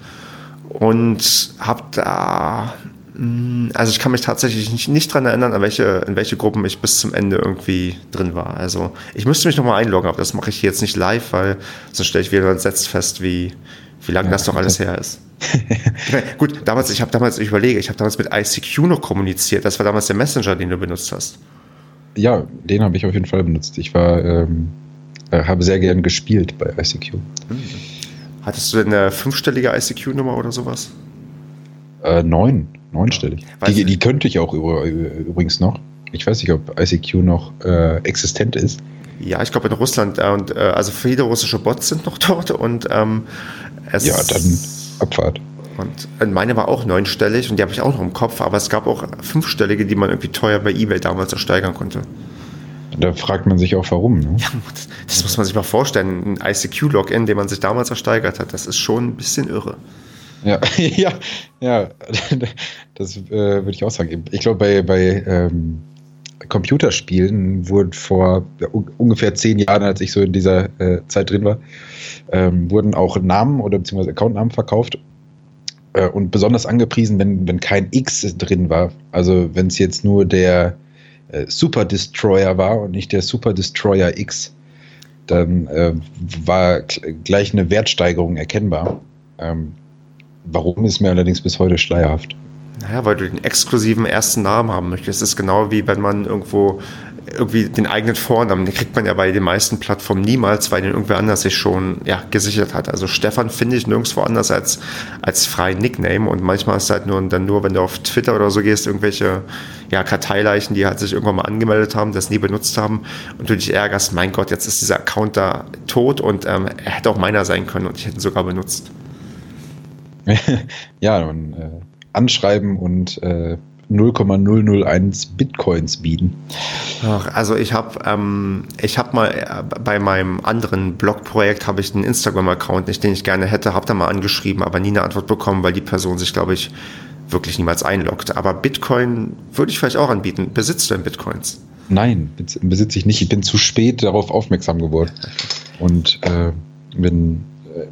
und habe da Mm, also ich kann mich tatsächlich nicht, nicht dran erinnern, an welche, in welche Gruppen ich bis zum Ende irgendwie drin war. Also ich müsste mich nochmal einloggen, aber das mache ich jetzt nicht live, weil sonst stelle ich wieder entsetzt fest, wie, wie lange ja, das noch alles her ist. gut, damals, ich habe damals, ich überlege, ich habe damals mit ICQ noch kommuniziert. Das war damals der Messenger, den du benutzt hast. Ja, den habe ich auf jeden Fall benutzt. Ich war, ähm, äh, habe sehr gern gespielt bei ICQ. Hm. Hattest du denn eine fünfstellige ICQ-Nummer oder sowas? Äh, neun neunstellig. Die, die, könnte ich auch über, übrigens noch. Ich weiß nicht, ob ICQ noch äh, existent ist. Ja, ich glaube in Russland äh, und äh, also viele russische Bots sind noch [LAUGHS] dort und ähm, es Ja, dann Abfahrt. Und äh, meine war auch neunstellig und die habe ich auch noch im Kopf, aber es gab auch fünfstellige, die man irgendwie teuer bei Ebay damals ersteigern konnte. Da fragt man sich auch warum. Ne? Ja, das, muss man sich mal vorstellen. Ein ICQ-Login, den man sich damals ersteigert hat, das ist schon ein bisschen irre. Ja, [LAUGHS] ja, ja, [LAUGHS] das äh, würde ich auch sagen. Ich glaube, bei, bei ähm, Computerspielen wurden vor ungefähr zehn Jahren, als ich so in dieser äh, Zeit drin war, ähm, wurden auch Namen oder beziehungsweise Accountnamen verkauft äh, und besonders angepriesen, wenn, wenn kein X drin war. Also wenn es jetzt nur der äh, Super Destroyer war und nicht der Super Destroyer X, dann äh, war gleich eine Wertsteigerung erkennbar. Ähm, Warum ist mir allerdings bis heute schleierhaft. Naja, weil du den exklusiven ersten Namen haben möchtest. Das ist genau wie wenn man irgendwo irgendwie den eigenen Vornamen, den kriegt man ja bei den meisten Plattformen niemals, weil den irgendwer anders sich schon ja, gesichert hat. Also Stefan finde ich nirgendwo anders als, als freien Nickname und manchmal ist es halt nur dann nur, wenn du auf Twitter oder so gehst, irgendwelche ja, Karteileichen, die halt sich irgendwann mal angemeldet haben, das nie benutzt haben und du dich ärgerst, mein Gott, jetzt ist dieser Account da tot und ähm, er hätte auch meiner sein können und ich hätte ihn sogar benutzt. [LAUGHS] ja, und äh, anschreiben und äh, 0,001 Bitcoins bieten. Ach, also ich habe ähm, ich habe mal äh, bei meinem anderen Blogprojekt habe ich einen Instagram-Account, nicht den ich gerne hätte, habe da mal angeschrieben, aber nie eine Antwort bekommen, weil die Person sich, glaube ich, wirklich niemals einloggt. Aber Bitcoin würde ich vielleicht auch anbieten. Besitzt du denn Bitcoins? Nein, besitze ich nicht. Ich bin zu spät darauf aufmerksam geworden und äh, bin äh,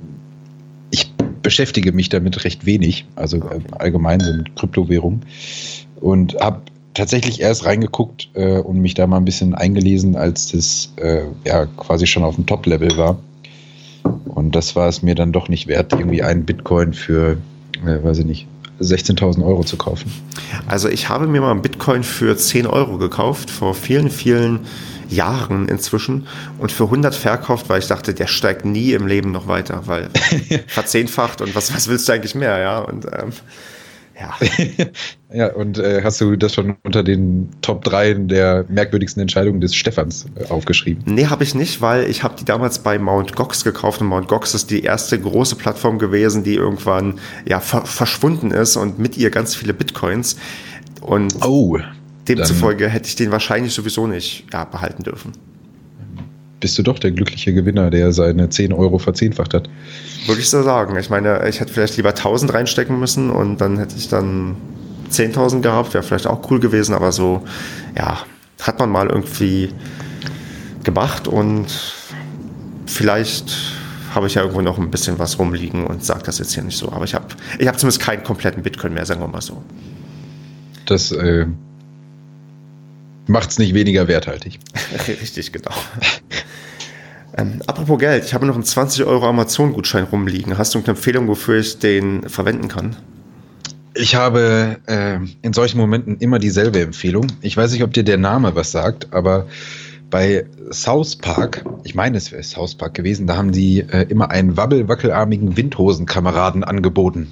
beschäftige mich damit recht wenig, also äh, allgemein so mit Kryptowährungen. Und habe tatsächlich erst reingeguckt äh, und mich da mal ein bisschen eingelesen, als das äh, ja quasi schon auf dem Top-Level war. Und das war es mir dann doch nicht wert, irgendwie einen Bitcoin für, äh, weiß ich nicht, 16.000 Euro zu kaufen. Also ich habe mir mal einen Bitcoin für 10 Euro gekauft, vor vielen, vielen Jahren inzwischen und für 100 verkauft, weil ich dachte, der steigt nie im Leben noch weiter, weil [LAUGHS] verzehnfacht und was, was willst du eigentlich mehr, ja? Und ähm, ja. [LAUGHS] ja, und äh, hast du das schon unter den Top 3 der merkwürdigsten Entscheidungen des Stephans äh, aufgeschrieben? Nee, habe ich nicht, weil ich habe die damals bei Mount Gox gekauft und Mount Gox ist die erste große Plattform gewesen, die irgendwann ja ver verschwunden ist und mit ihr ganz viele Bitcoins. Und oh. Demzufolge hätte ich den wahrscheinlich sowieso nicht ja, behalten dürfen. Bist du doch der glückliche Gewinner, der seine 10 Euro verzehnfacht hat. Würde ich so sagen. Ich meine, ich hätte vielleicht lieber 1000 reinstecken müssen und dann hätte ich dann 10.000 gehabt. Wäre vielleicht auch cool gewesen, aber so, ja, hat man mal irgendwie gemacht und vielleicht habe ich ja irgendwo noch ein bisschen was rumliegen und sage das jetzt hier nicht so. Aber ich habe ich hab zumindest keinen kompletten Bitcoin mehr, sagen wir mal so. Das äh, macht es nicht weniger werthaltig. [LAUGHS] Richtig, genau. [LAUGHS] ähm, apropos Geld, ich habe noch einen 20 Euro Amazon-Gutschein rumliegen. Hast du eine Empfehlung, wofür ich den verwenden kann? Ich habe äh, in solchen Momenten immer dieselbe Empfehlung. Ich weiß nicht, ob dir der Name was sagt, aber bei South Park, ich meine, es wäre South Park gewesen, da haben die äh, immer einen wabbelwackelarmigen Windhosenkameraden angeboten.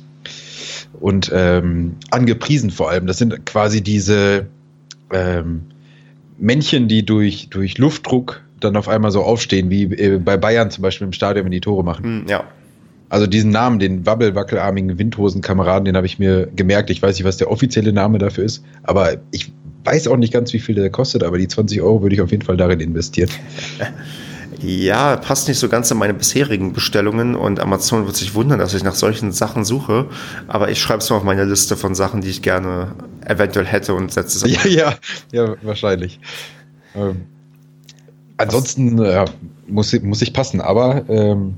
Und ähm, angepriesen vor allem. Das sind quasi diese ähm, Männchen, die durch, durch Luftdruck dann auf einmal so aufstehen, wie äh, bei Bayern zum Beispiel im Stadion, wenn die Tore machen. Hm, ja. Also diesen Namen, den wabbelwackelarmigen Windhosenkameraden, den habe ich mir gemerkt. Ich weiß nicht, was der offizielle Name dafür ist, aber ich weiß auch nicht ganz, wie viel der kostet, aber die 20 Euro würde ich auf jeden Fall darin investieren. [LAUGHS] Ja, passt nicht so ganz in meine bisherigen Bestellungen und Amazon wird sich wundern, dass ich nach solchen Sachen suche. Aber ich schreibe es mal auf meine Liste von Sachen, die ich gerne eventuell hätte und setze es. [LAUGHS] Ja, ja, ja, wahrscheinlich. Ähm, ansonsten äh, muss, muss ich passen, aber ähm,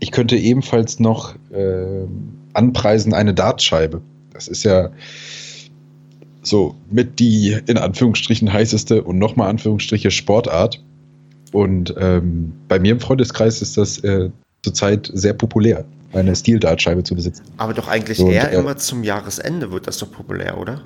ich könnte ebenfalls noch äh, anpreisen eine Dartscheibe. Das ist ja so mit die in Anführungsstrichen heißeste und nochmal Anführungsstriche Sportart. Und ähm, bei mir im Freundeskreis ist das äh, zurzeit sehr populär, eine Stil-Dartscheibe zu besitzen. Aber doch eigentlich und, eher äh, immer zum Jahresende wird das doch populär, oder?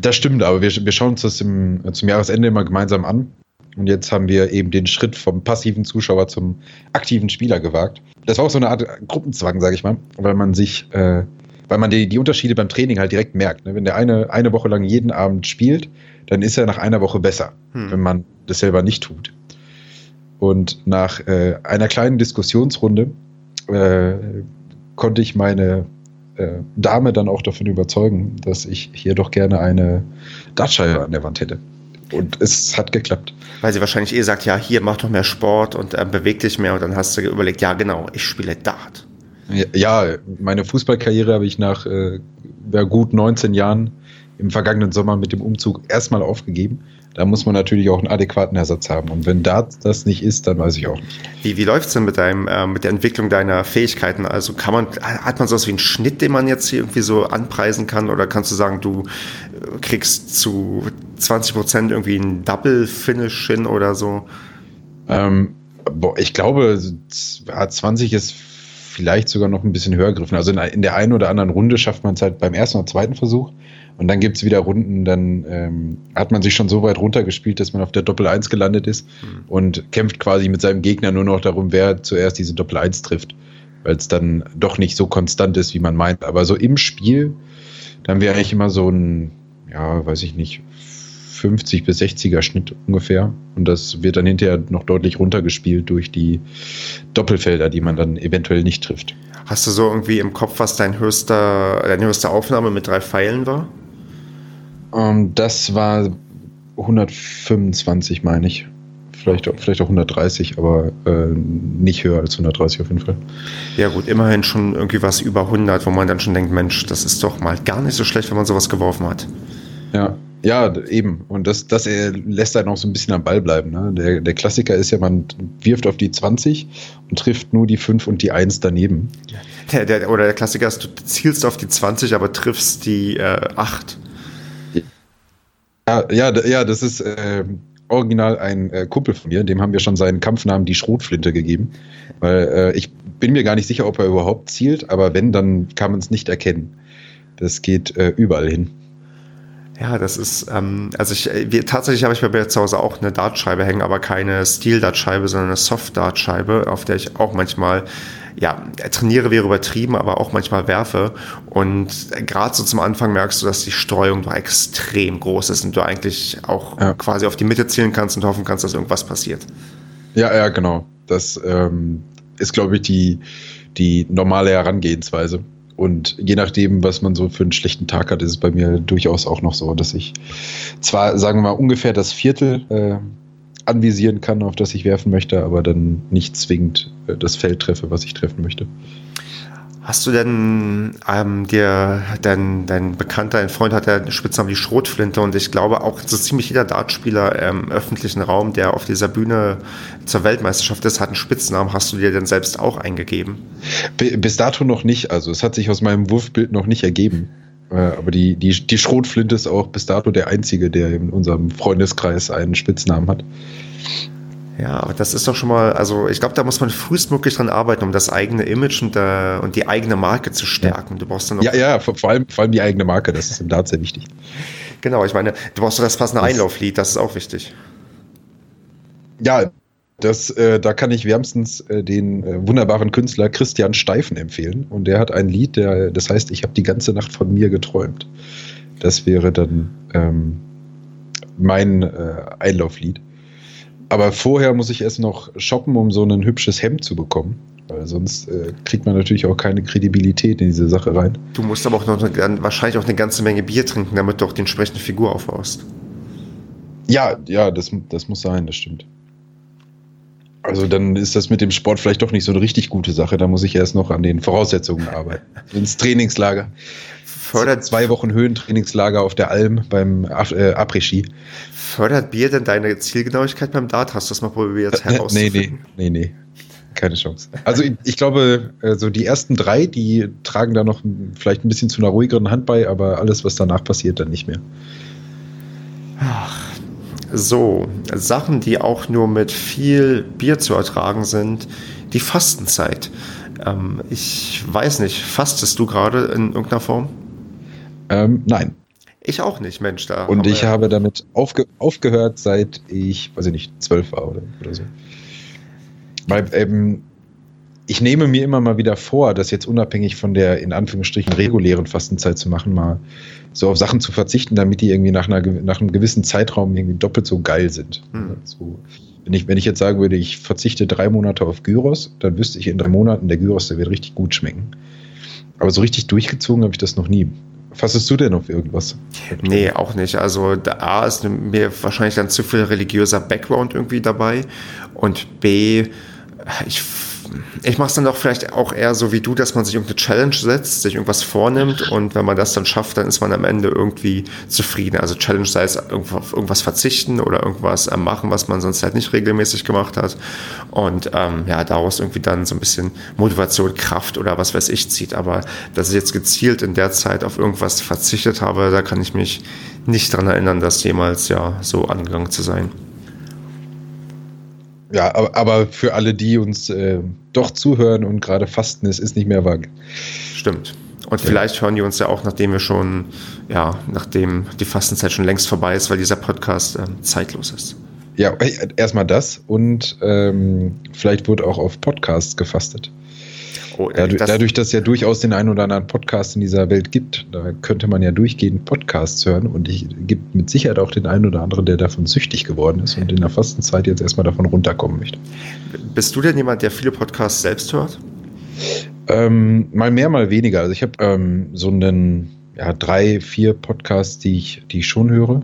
Das stimmt, aber wir, wir schauen uns das im, zum Jahresende immer gemeinsam an. Und jetzt haben wir eben den Schritt vom passiven Zuschauer zum aktiven Spieler gewagt. Das war auch so eine Art Gruppenzwang, sage ich mal, weil man sich, äh, weil man die, die Unterschiede beim Training halt direkt merkt. Ne? Wenn der eine eine Woche lang jeden Abend spielt, dann ist er nach einer Woche besser, hm. wenn man das selber nicht tut. Und nach äh, einer kleinen Diskussionsrunde äh, konnte ich meine äh, Dame dann auch davon überzeugen, dass ich hier doch gerne eine Dartscheibe an der Wand hätte. Und es hat geklappt. Weil sie wahrscheinlich eh sagt, ja, hier mach doch mehr Sport und äh, beweg dich mehr. Und dann hast du überlegt, ja, genau, ich spiele Dart. Ja, meine Fußballkarriere habe ich nach äh, gut 19 Jahren im vergangenen Sommer mit dem Umzug erstmal aufgegeben da muss man natürlich auch einen adäquaten Ersatz haben. Und wenn da das nicht ist, dann weiß ich auch nicht. Wie, wie läuft es denn mit, deinem, äh, mit der Entwicklung deiner Fähigkeiten? Also kann man, hat man sowas wie einen Schnitt, den man jetzt hier irgendwie so anpreisen kann? Oder kannst du sagen, du äh, kriegst zu 20 Prozent irgendwie einen Double-Finish hin oder so? Ähm, boah, ich glaube, 20 ist vielleicht sogar noch ein bisschen höher gegriffen. Also in, in der einen oder anderen Runde schafft man es halt beim ersten oder zweiten Versuch. Und dann gibt es wieder Runden, dann ähm, hat man sich schon so weit runtergespielt, dass man auf der Doppel 1 gelandet ist mhm. und kämpft quasi mit seinem Gegner nur noch darum, wer zuerst diese Doppel 1 trifft. Weil es dann doch nicht so konstant ist, wie man meint. Aber so im Spiel, dann wäre eigentlich immer so ein, ja, weiß ich nicht, 50 bis 60er Schnitt ungefähr. Und das wird dann hinterher noch deutlich runtergespielt durch die Doppelfelder, die man dann eventuell nicht trifft. Hast du so irgendwie im Kopf, was dein höchster, deine höchste Aufnahme mit drei Pfeilen war? Ähm, das war 125, meine ich. Vielleicht, vielleicht auch 130, aber äh, nicht höher als 130 auf jeden Fall. Ja gut, immerhin schon irgendwie was über 100, wo man dann schon denkt, Mensch, das ist doch mal gar nicht so schlecht, wenn man sowas geworfen hat. Ja, ja, eben. Und das, das lässt einen auch so ein bisschen am Ball bleiben. Ne? Der, der Klassiker ist ja, man wirft auf die 20 und trifft nur die 5 und die 1 daneben. Der, der, oder der Klassiker ist, du zielst auf die 20, aber triffst die äh, 8. Ja, ja, das ist äh, original ein äh, Kumpel von mir, dem haben wir schon seinen Kampfnamen die Schrotflinte gegeben. Weil äh, ich bin mir gar nicht sicher, ob er überhaupt zielt, aber wenn, dann kann man es nicht erkennen. Das geht äh, überall hin. Ja, das ist, ähm, also ich, äh, wir, tatsächlich habe ich bei mir zu Hause auch eine Dartscheibe hängen, aber keine Steel-Dartscheibe, sondern eine Soft-Dartscheibe, auf der ich auch manchmal, ja, trainiere wäre übertrieben, aber auch manchmal werfe. Und gerade so zum Anfang merkst du, dass die Streuung doch extrem groß ist und du eigentlich auch ja. quasi auf die Mitte zielen kannst und hoffen kannst, dass irgendwas passiert. Ja, ja, genau. Das ähm, ist, glaube ich, die, die normale Herangehensweise. Und je nachdem, was man so für einen schlechten Tag hat, ist es bei mir durchaus auch noch so, dass ich zwar, sagen wir mal, ungefähr das Viertel äh, anvisieren kann, auf das ich werfen möchte, aber dann nicht zwingend äh, das Feld treffe, was ich treffen möchte. Hast du denn ähm, dir, dein, dein Bekannter, dein Freund hat ja den Spitznamen die Schrotflinte und ich glaube auch so ziemlich jeder Dartspieler im öffentlichen Raum, der auf dieser Bühne zur Weltmeisterschaft ist, hat einen Spitznamen. Hast du dir denn selbst auch eingegeben? Bis dato noch nicht. Also es hat sich aus meinem Wurfbild noch nicht ergeben. Aber die, die, die Schrotflinte ist auch bis dato der einzige, der in unserem Freundeskreis einen Spitznamen hat. Ja, aber das ist doch schon mal, also ich glaube, da muss man frühestmöglich dran arbeiten, um das eigene Image und, äh, und die eigene Marke zu stärken. Ja. Du brauchst dann ja, ja, vor, vor, allem, vor allem die eigene Marke, das ist im Dart sehr wichtig. Genau, ich meine, du brauchst doch das passende das, Einlauflied, das ist auch wichtig. Ja, das, äh, da kann ich wärmstens äh, den äh, wunderbaren Künstler Christian Steifen empfehlen. Und der hat ein Lied, der, das heißt, ich habe die ganze Nacht von mir geträumt. Das wäre dann ähm, mein äh, Einlauflied. Aber vorher muss ich erst noch shoppen, um so ein hübsches Hemd zu bekommen. Weil sonst äh, kriegt man natürlich auch keine Kredibilität in diese Sache rein. Du musst aber auch noch eine, wahrscheinlich auch eine ganze Menge Bier trinken, damit du auch die entsprechende Figur aufbaust. Ja, ja, das, das muss sein, das stimmt. Also dann ist das mit dem Sport vielleicht doch nicht so eine richtig gute Sache. Da muss ich erst noch an den Voraussetzungen arbeiten. Ins Trainingslager. Fördert zwei Wochen Höhentrainingslager auf der Alm beim äh, Après-Ski. Fördert Bier denn deine Zielgenauigkeit beim Dart? Hast du das mal probiert herauszufinden? Nee, nee, nee, nee. Keine Chance. Also ich, ich glaube, so also die ersten drei, die tragen da noch vielleicht ein bisschen zu einer ruhigeren Hand bei, aber alles, was danach passiert, dann nicht mehr. Ach, so, Sachen, die auch nur mit viel Bier zu ertragen sind, die Fastenzeit. Ähm, ich weiß nicht, fastest du gerade in irgendeiner Form? Ähm, nein. Ich auch nicht, Mensch. Da Und ich habe damit aufge aufgehört, seit ich, weiß ich nicht, zwölf war oder, oder so. Weil ähm, ich nehme mir immer mal wieder vor, das jetzt unabhängig von der in Anführungsstrichen regulären Fastenzeit zu machen, mal so auf Sachen zu verzichten, damit die irgendwie nach, einer, nach einem gewissen Zeitraum irgendwie doppelt so geil sind. Hm. So, wenn, ich, wenn ich jetzt sagen würde, ich verzichte drei Monate auf Gyros, dann wüsste ich in drei Monaten, der Gyros, der wird richtig gut schmecken. Aber so richtig durchgezogen habe ich das noch nie. Fassest du denn auf irgendwas? Nee, auch nicht. Also da A ist mir wahrscheinlich dann zu viel religiöser Background irgendwie dabei und B, ich ich mache es dann doch vielleicht auch eher so wie du, dass man sich irgendeine Challenge setzt, sich irgendwas vornimmt und wenn man das dann schafft, dann ist man am Ende irgendwie zufrieden. Also Challenge sei es auf irgendwas verzichten oder irgendwas machen, was man sonst halt nicht regelmäßig gemacht hat und ähm, ja, daraus irgendwie dann so ein bisschen Motivation, Kraft oder was weiß ich zieht. Aber dass ich jetzt gezielt in der Zeit auf irgendwas verzichtet habe, da kann ich mich nicht dran erinnern, das jemals ja so angegangen zu sein. Ja, aber, aber für alle, die uns äh, doch zuhören und gerade fasten, es ist nicht mehr wahr. Stimmt. Und ja. vielleicht hören die uns ja auch, nachdem wir schon, ja, nachdem die Fastenzeit schon längst vorbei ist, weil dieser Podcast äh, zeitlos ist. Ja, erstmal das und ähm, vielleicht wurde auch auf Podcasts gefastet. Oh, dadurch, das dadurch, dass es ja durchaus den einen oder anderen Podcast in dieser Welt gibt, da könnte man ja durchgehend Podcasts hören und es gibt mit Sicherheit auch den einen oder anderen, der davon süchtig geworden ist und in der Fastenzeit jetzt erstmal davon runterkommen möchte. Bist du denn jemand, der viele Podcasts selbst hört? Ähm, mal mehr, mal weniger. Also ich habe ähm, so einen, ja, drei, vier Podcasts, die ich, die ich schon höre.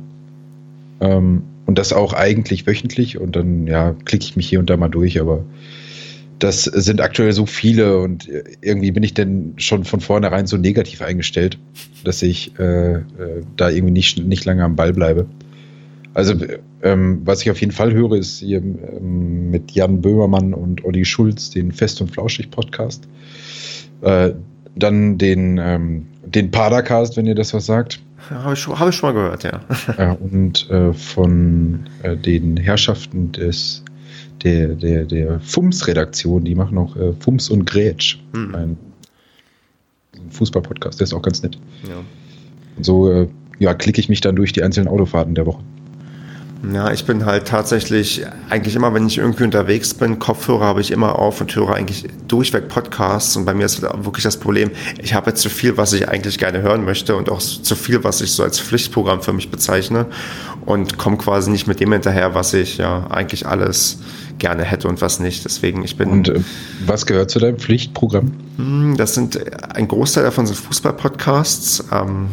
Ähm, und das auch eigentlich wöchentlich und dann, ja, klicke ich mich hier und da mal durch, aber das sind aktuell so viele und irgendwie bin ich denn schon von vornherein so negativ eingestellt, dass ich äh, äh, da irgendwie nicht, nicht lange am Ball bleibe. Also, ähm, was ich auf jeden Fall höre, ist hier ähm, mit Jan Böhmermann und Olli Schulz den Fest und Flauschig Podcast. Äh, dann den, ähm, den Padercast, wenn ihr das was sagt. Habe ich, schon, hab ich schon mal gehört, ja. ja und äh, von äh, den Herrschaften des der, der, der FUMS-Redaktion, die machen auch äh, FUMS und Grätsch. Mhm. Ein Fußball-Podcast, der ist auch ganz nett. Ja. Und so äh, ja, klicke ich mich dann durch die einzelnen Autofahrten der Woche. Ja, ich bin halt tatsächlich eigentlich immer, wenn ich irgendwie unterwegs bin, Kopfhörer habe ich immer auf und höre eigentlich durchweg Podcasts. Und bei mir ist wirklich das Problem, ich habe jetzt zu viel, was ich eigentlich gerne hören möchte und auch zu viel, was ich so als Pflichtprogramm für mich bezeichne und komme quasi nicht mit dem hinterher, was ich ja eigentlich alles gerne hätte und was nicht. Deswegen, ich bin. Und äh, was gehört zu deinem Pflichtprogramm? Hm, das sind ein Großteil davon sind Fußball-Podcasts. Ähm,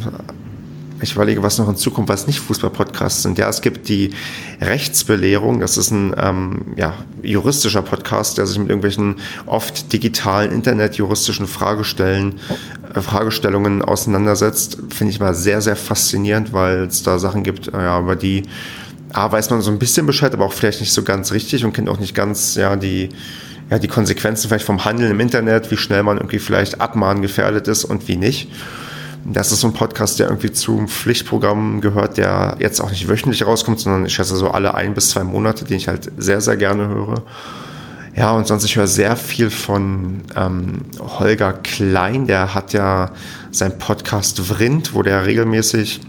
ich überlege, was noch in Zukunft, was nicht Fußball-Podcasts sind. Ja, es gibt die Rechtsbelehrung. Das ist ein ähm, ja, juristischer Podcast, der sich mit irgendwelchen oft digitalen Internet-juristischen Fragestellen, äh, Fragestellungen auseinandersetzt. Finde ich mal sehr, sehr faszinierend, weil es da Sachen gibt, äh, ja, über die A, weiß man so ein bisschen Bescheid, aber auch vielleicht nicht so ganz richtig und kennt auch nicht ganz ja, die, ja, die Konsequenzen vielleicht vom Handeln im Internet, wie schnell man irgendwie vielleicht abmahnen gefährdet ist und wie nicht. Das ist so ein Podcast, der irgendwie zum Pflichtprogramm gehört, der jetzt auch nicht wöchentlich rauskommt, sondern ich schätze so alle ein bis zwei Monate, den ich halt sehr, sehr gerne höre. Ja, und sonst, ich höre sehr viel von ähm, Holger Klein, der hat ja sein Podcast Vrind, wo der regelmäßig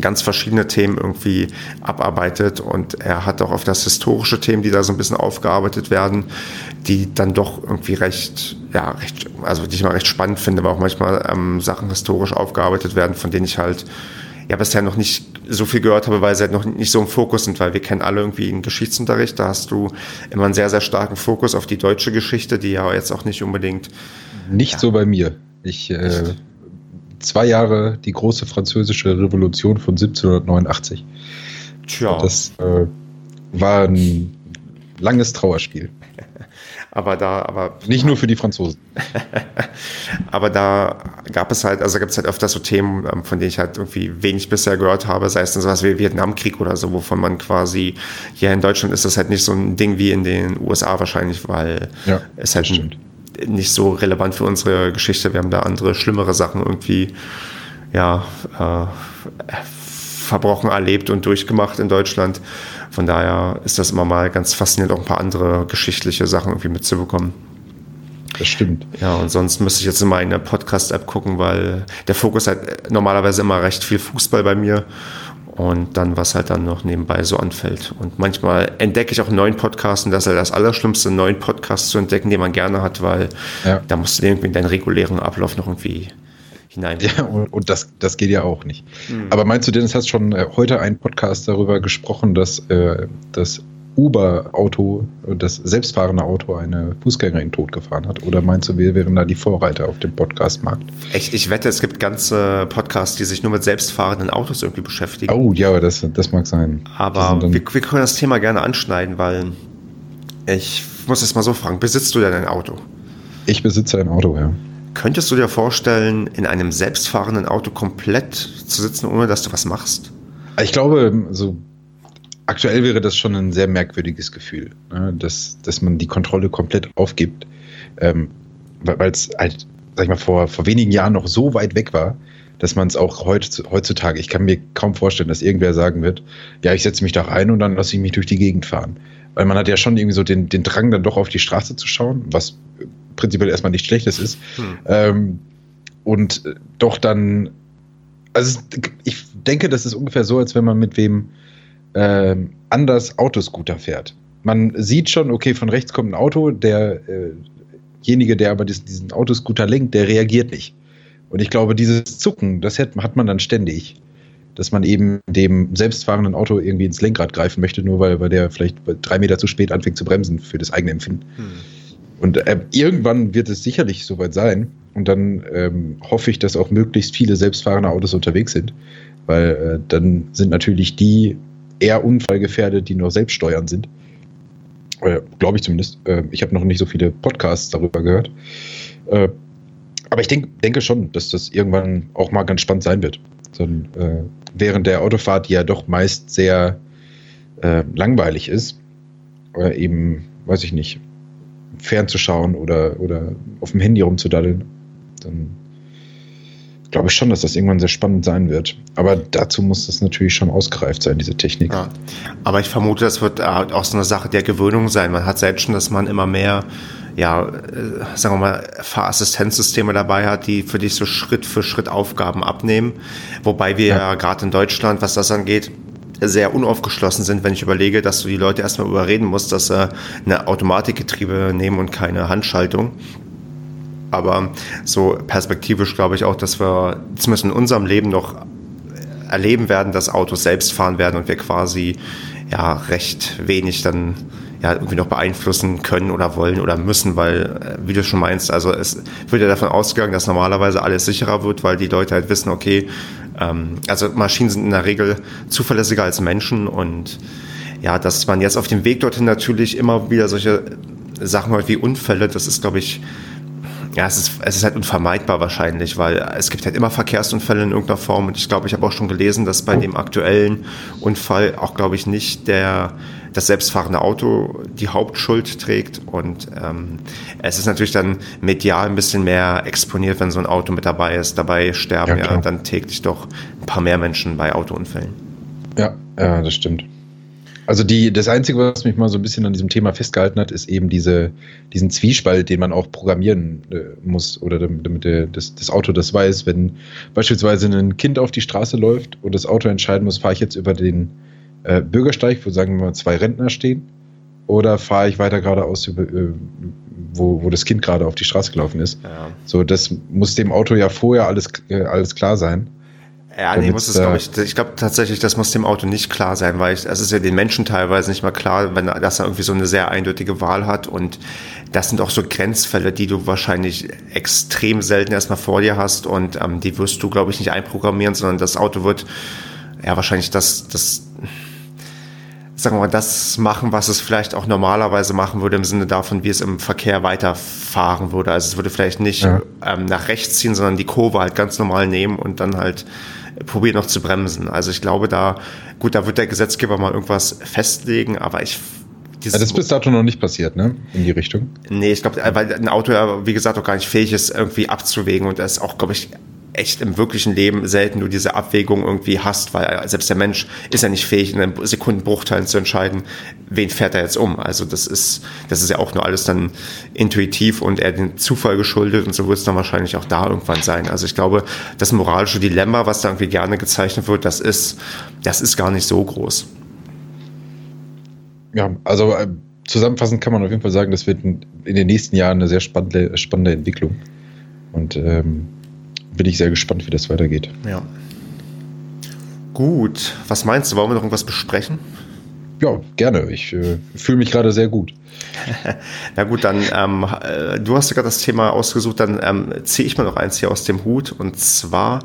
ganz verschiedene Themen irgendwie abarbeitet und er hat auch auf das historische Themen, die da so ein bisschen aufgearbeitet werden, die dann doch irgendwie recht, ja, recht, also die ich mal recht spannend finde, weil auch manchmal ähm, Sachen historisch aufgearbeitet werden, von denen ich halt ja bisher noch nicht so viel gehört habe, weil sie halt noch nicht so im Fokus sind, weil wir kennen alle irgendwie einen Geschichtsunterricht, da hast du immer einen sehr, sehr starken Fokus auf die deutsche Geschichte, die ja jetzt auch nicht unbedingt. Nicht ja, so bei mir. Ich äh, zwei Jahre die große französische Revolution von 1789. Tja. Das äh, war ein langes Trauerspiel. [LAUGHS] Aber da, aber. Nicht nur für die Franzosen. [LAUGHS] aber da gab es halt, also gibt es halt öfters so Themen, ähm, von denen ich halt irgendwie wenig bisher gehört habe, sei es dann sowas wie Vietnamkrieg oder so, wovon man quasi, hier in Deutschland ist das halt nicht so ein Ding wie in den USA wahrscheinlich, weil ja, es halt stimmt nicht so relevant für unsere Geschichte. Wir haben da andere, schlimmere Sachen irgendwie, ja, äh, verbrochen erlebt und durchgemacht in Deutschland. Von daher ist das immer mal ganz faszinierend, auch ein paar andere geschichtliche Sachen irgendwie mitzubekommen. Das stimmt. Ja, und sonst müsste ich jetzt in meine Podcast-App gucken, weil der Fokus hat normalerweise immer recht viel Fußball bei mir und dann, was halt dann noch nebenbei so anfällt. Und manchmal entdecke ich auch einen neuen Podcast und das ist halt das Allerschlimmste, einen neuen Podcast zu entdecken, den man gerne hat, weil ja. da musst du irgendwie in deinen regulären Ablauf noch irgendwie hinein. Ja, und, und das, das geht ja auch nicht. Mhm. Aber meinst du, Dennis, hast schon äh, heute einen Podcast darüber gesprochen, dass äh, das Uber-Auto, das selbstfahrende Auto, eine Fußgängerin totgefahren hat? Oder meinst du, wir wären da die Vorreiter auf dem Podcast-Markt? Ich, ich wette, es gibt ganze Podcasts, die sich nur mit selbstfahrenden Autos irgendwie beschäftigen. Oh ja, das, das mag sein. Aber wir, wir können das Thema gerne anschneiden, weil ich muss es mal so fragen, besitzt du denn ein Auto? Ich besitze ein Auto, ja. Könntest du dir vorstellen, in einem selbstfahrenden Auto komplett zu sitzen, ohne dass du was machst? Ich glaube, so aktuell wäre das schon ein sehr merkwürdiges Gefühl, ne? dass, dass man die Kontrolle komplett aufgibt, ähm, weil es halt, sag ich mal, vor, vor wenigen Jahren noch so weit weg war, dass man es auch heut, heutzutage, ich kann mir kaum vorstellen, dass irgendwer sagen wird, ja, ich setze mich da rein und dann lasse ich mich durch die Gegend fahren. Weil man hat ja schon irgendwie so den, den Drang, dann doch auf die Straße zu schauen, was prinzipiell erstmal nichts Schlechtes ist. Hm. Ähm, und doch dann, also ich denke, das ist ungefähr so, als wenn man mit wem äh, anders Autoscooter fährt. Man sieht schon, okay, von rechts kommt ein Auto, derjenige, äh der aber diesen, diesen Autoscooter lenkt, der reagiert nicht. Und ich glaube, dieses Zucken, das hat, hat man dann ständig dass man eben dem selbstfahrenden Auto irgendwie ins Lenkrad greifen möchte, nur weil, weil der vielleicht drei Meter zu spät anfängt zu bremsen für das eigene Empfinden. Hm. Und äh, irgendwann wird es sicherlich soweit sein. Und dann ähm, hoffe ich, dass auch möglichst viele selbstfahrende Autos unterwegs sind, weil äh, dann sind natürlich die eher unfallgefährdet, die noch selbststeuernd sind. Äh, Glaube ich zumindest. Äh, ich habe noch nicht so viele Podcasts darüber gehört. Äh, aber ich denk, denke schon, dass das irgendwann auch mal ganz spannend sein wird. So, äh, während der Autofahrt, die ja doch meist sehr äh, langweilig ist, oder eben, weiß ich nicht, fernzuschauen oder, oder auf dem Handy rumzudaddeln, dann glaube ich schon, dass das irgendwann sehr spannend sein wird. Aber dazu muss das natürlich schon ausgereift sein, diese Technik. Ja. Aber ich vermute, das wird auch so eine Sache der Gewöhnung sein. Man hat selbst schon, dass man immer mehr, ja, äh, sagen wir mal, Fahrassistenzsysteme dabei hat, die für dich so Schritt für Schritt Aufgaben abnehmen. Wobei wir ja, ja gerade in Deutschland, was das angeht, sehr unaufgeschlossen sind, wenn ich überlege, dass du die Leute erstmal überreden musst, dass sie eine Automatikgetriebe nehmen und keine Handschaltung. Aber so perspektivisch glaube ich auch, dass wir zumindest in unserem Leben noch erleben werden, dass Autos selbst fahren werden und wir quasi ja recht wenig dann ja irgendwie noch beeinflussen können oder wollen oder müssen, weil, äh, wie du schon meinst, also es wird ja davon ausgegangen, dass normalerweise alles sicherer wird, weil die Leute halt wissen, okay, ähm, also Maschinen sind in der Regel zuverlässiger als Menschen und ja, dass man jetzt auf dem Weg dorthin natürlich immer wieder solche Sachen halt wie Unfälle, das ist, glaube ich, ja, es ist, es ist halt unvermeidbar wahrscheinlich, weil es gibt halt immer Verkehrsunfälle in irgendeiner Form und ich glaube, ich habe auch schon gelesen, dass bei dem aktuellen Unfall auch, glaube ich, nicht der das selbstfahrende Auto die Hauptschuld trägt und ähm, es ist natürlich dann medial ein bisschen mehr exponiert, wenn so ein Auto mit dabei ist. Dabei sterben ja, ja dann täglich doch ein paar mehr Menschen bei Autounfällen. Ja, ja, das stimmt. Also die, das Einzige, was mich mal so ein bisschen an diesem Thema festgehalten hat, ist eben diese, diesen Zwiespalt, den man auch programmieren äh, muss oder damit der, das, das Auto das weiß, wenn beispielsweise ein Kind auf die Straße läuft und das Auto entscheiden muss, fahre ich jetzt über den äh, Bürgersteig, wo sagen wir mal zwei Rentner stehen, oder fahre ich weiter geradeaus, über, äh, wo, wo das Kind gerade auf die Straße gelaufen ist. Ja. So, das muss dem Auto ja vorher alles, äh, alles klar sein. Ja, nee, muss es, glaube ich. Ich glaube tatsächlich, das muss dem Auto nicht klar sein, weil es ist ja den Menschen teilweise nicht mal klar, wenn dass er irgendwie so eine sehr eindeutige Wahl hat. Und das sind auch so Grenzfälle, die du wahrscheinlich extrem selten erstmal vor dir hast und ähm, die wirst du, glaube ich, nicht einprogrammieren, sondern das Auto wird ja wahrscheinlich das, das sagen wir mal, das machen, was es vielleicht auch normalerweise machen würde, im Sinne davon, wie es im Verkehr weiterfahren würde. Also es würde vielleicht nicht ja. ähm, nach rechts ziehen, sondern die Kurve halt ganz normal nehmen und dann halt probiert noch zu bremsen. Also ich glaube da, gut, da wird der Gesetzgeber mal irgendwas festlegen, aber ich ja, das ist bis dato noch nicht passiert, ne? In die Richtung. Nee, ich glaube, weil ein Auto ja, wie gesagt, auch gar nicht fähig ist, irgendwie abzuwägen und das ist auch, glaube ich, echt im wirklichen Leben selten du diese Abwägung irgendwie hast, weil selbst der Mensch ist ja nicht fähig, in einem Sekundenbruchteilen zu entscheiden, wen fährt er jetzt um. Also das ist, das ist ja auch nur alles dann intuitiv und eher den Zufall geschuldet und so wird es dann wahrscheinlich auch da irgendwann sein. Also ich glaube, das moralische Dilemma, was da irgendwie gerne gezeichnet wird, das ist, das ist gar nicht so groß. Ja, also äh, zusammenfassend kann man auf jeden Fall sagen, das wird in, den nächsten Jahren eine sehr spannende, spannende Entwicklung. Und ähm, bin ich sehr gespannt, wie das weitergeht. Ja. Gut, was meinst du? Wollen wir noch irgendwas besprechen? Ja, gerne. Ich äh, fühle mich gerade sehr gut. [LAUGHS] Na gut, dann, ähm, äh, du hast ja gerade das Thema ausgesucht, dann ähm, ziehe ich mal noch eins hier aus dem Hut. Und zwar,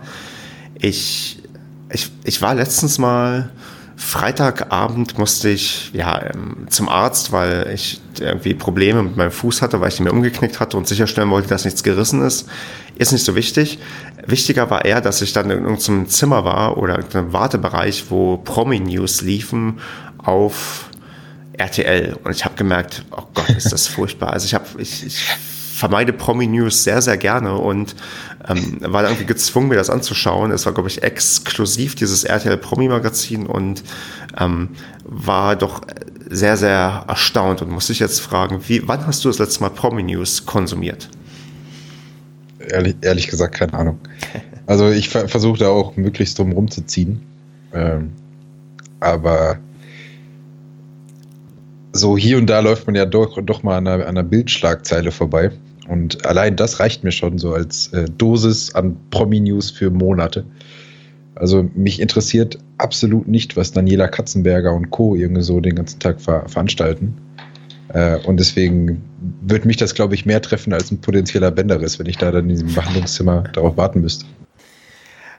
ich, ich, ich war letztens mal Freitagabend musste ich ja ähm, zum Arzt, weil ich irgendwie Probleme mit meinem Fuß hatte, weil ich ihn mir umgeknickt hatte und sicherstellen wollte, dass nichts gerissen ist. Ist nicht so wichtig. Wichtiger war eher, dass ich dann in irgendeinem Zimmer war oder in einem Wartebereich, wo Promi-News liefen auf RTL. Und ich habe gemerkt, oh Gott, ist das furchtbar. Also ich habe, ich, ich vermeide Promi-News sehr, sehr gerne und ähm, war irgendwie gezwungen, mir das anzuschauen. Es war, glaube ich, exklusiv dieses RTL Promi-Magazin und ähm, war doch sehr, sehr erstaunt und muss ich jetzt fragen, wie, wann hast du das letzte Mal Promi-News konsumiert? Ehrlich, ehrlich gesagt, keine Ahnung. Also ich ver versuche da auch möglichst drum rumzuziehen. Ähm, aber so hier und da läuft man ja doch, doch mal an einer, an einer Bildschlagzeile vorbei. Und allein das reicht mir schon so als äh, Dosis an Promi-News für Monate. Also mich interessiert absolut nicht, was Daniela Katzenberger und Co. irgendwie so den ganzen Tag ver veranstalten. Äh, und deswegen würde mich das, glaube ich, mehr treffen als ein potenzieller Bänderriss, wenn ich da dann in diesem Behandlungszimmer darauf warten müsste.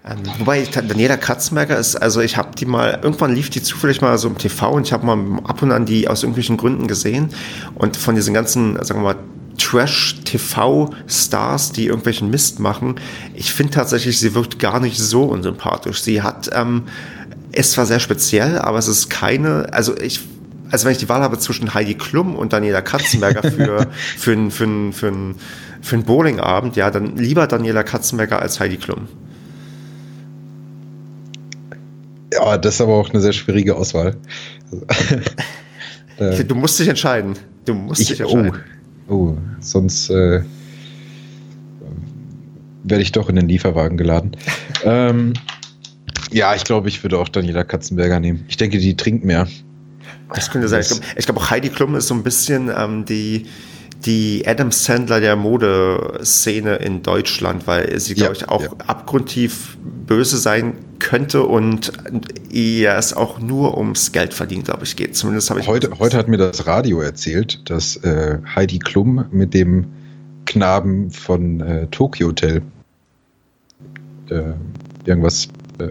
Ähm, wobei Daniela Katzenberger ist, also ich habe die mal, irgendwann lief die zufällig mal so im TV und ich habe mal ab und an die aus irgendwelchen Gründen gesehen und von diesen ganzen, sagen wir mal, Trash-TV-Stars, die irgendwelchen Mist machen. Ich finde tatsächlich, sie wirkt gar nicht so unsympathisch. Sie hat, ähm, ist zwar sehr speziell, aber es ist keine, also ich, also wenn ich die Wahl habe zwischen Heidi Klum und Daniela Katzenberger [LAUGHS] für, für, für, für, für, für einen Bowlingabend, ja, dann lieber Daniela Katzenberger als Heidi Klum. Ja, das ist aber auch eine sehr schwierige Auswahl. [LAUGHS] du musst dich entscheiden. Du musst ich, dich entscheiden. Oh. Oh, sonst äh, werde ich doch in den Lieferwagen geladen. [LAUGHS] ähm, ja, ich glaube, ich würde auch Daniela Katzenberger nehmen. Ich denke, die trinkt mehr. Das könnte sein. Ich glaube, glaub auch Heidi Klum ist so ein bisschen ähm, die, die Adam Sandler der Modeszene in Deutschland, weil sie, glaube ja, ich, auch ja. abgrundtief böse sein könnte und ihr es auch nur ums Geld verdienen, glaube ich, geht. Zumindest habe ich. Heute, heute hat mir das Radio erzählt, dass äh, Heidi Klum mit dem Knaben von äh, Tokyo Hotel äh, irgendwas äh,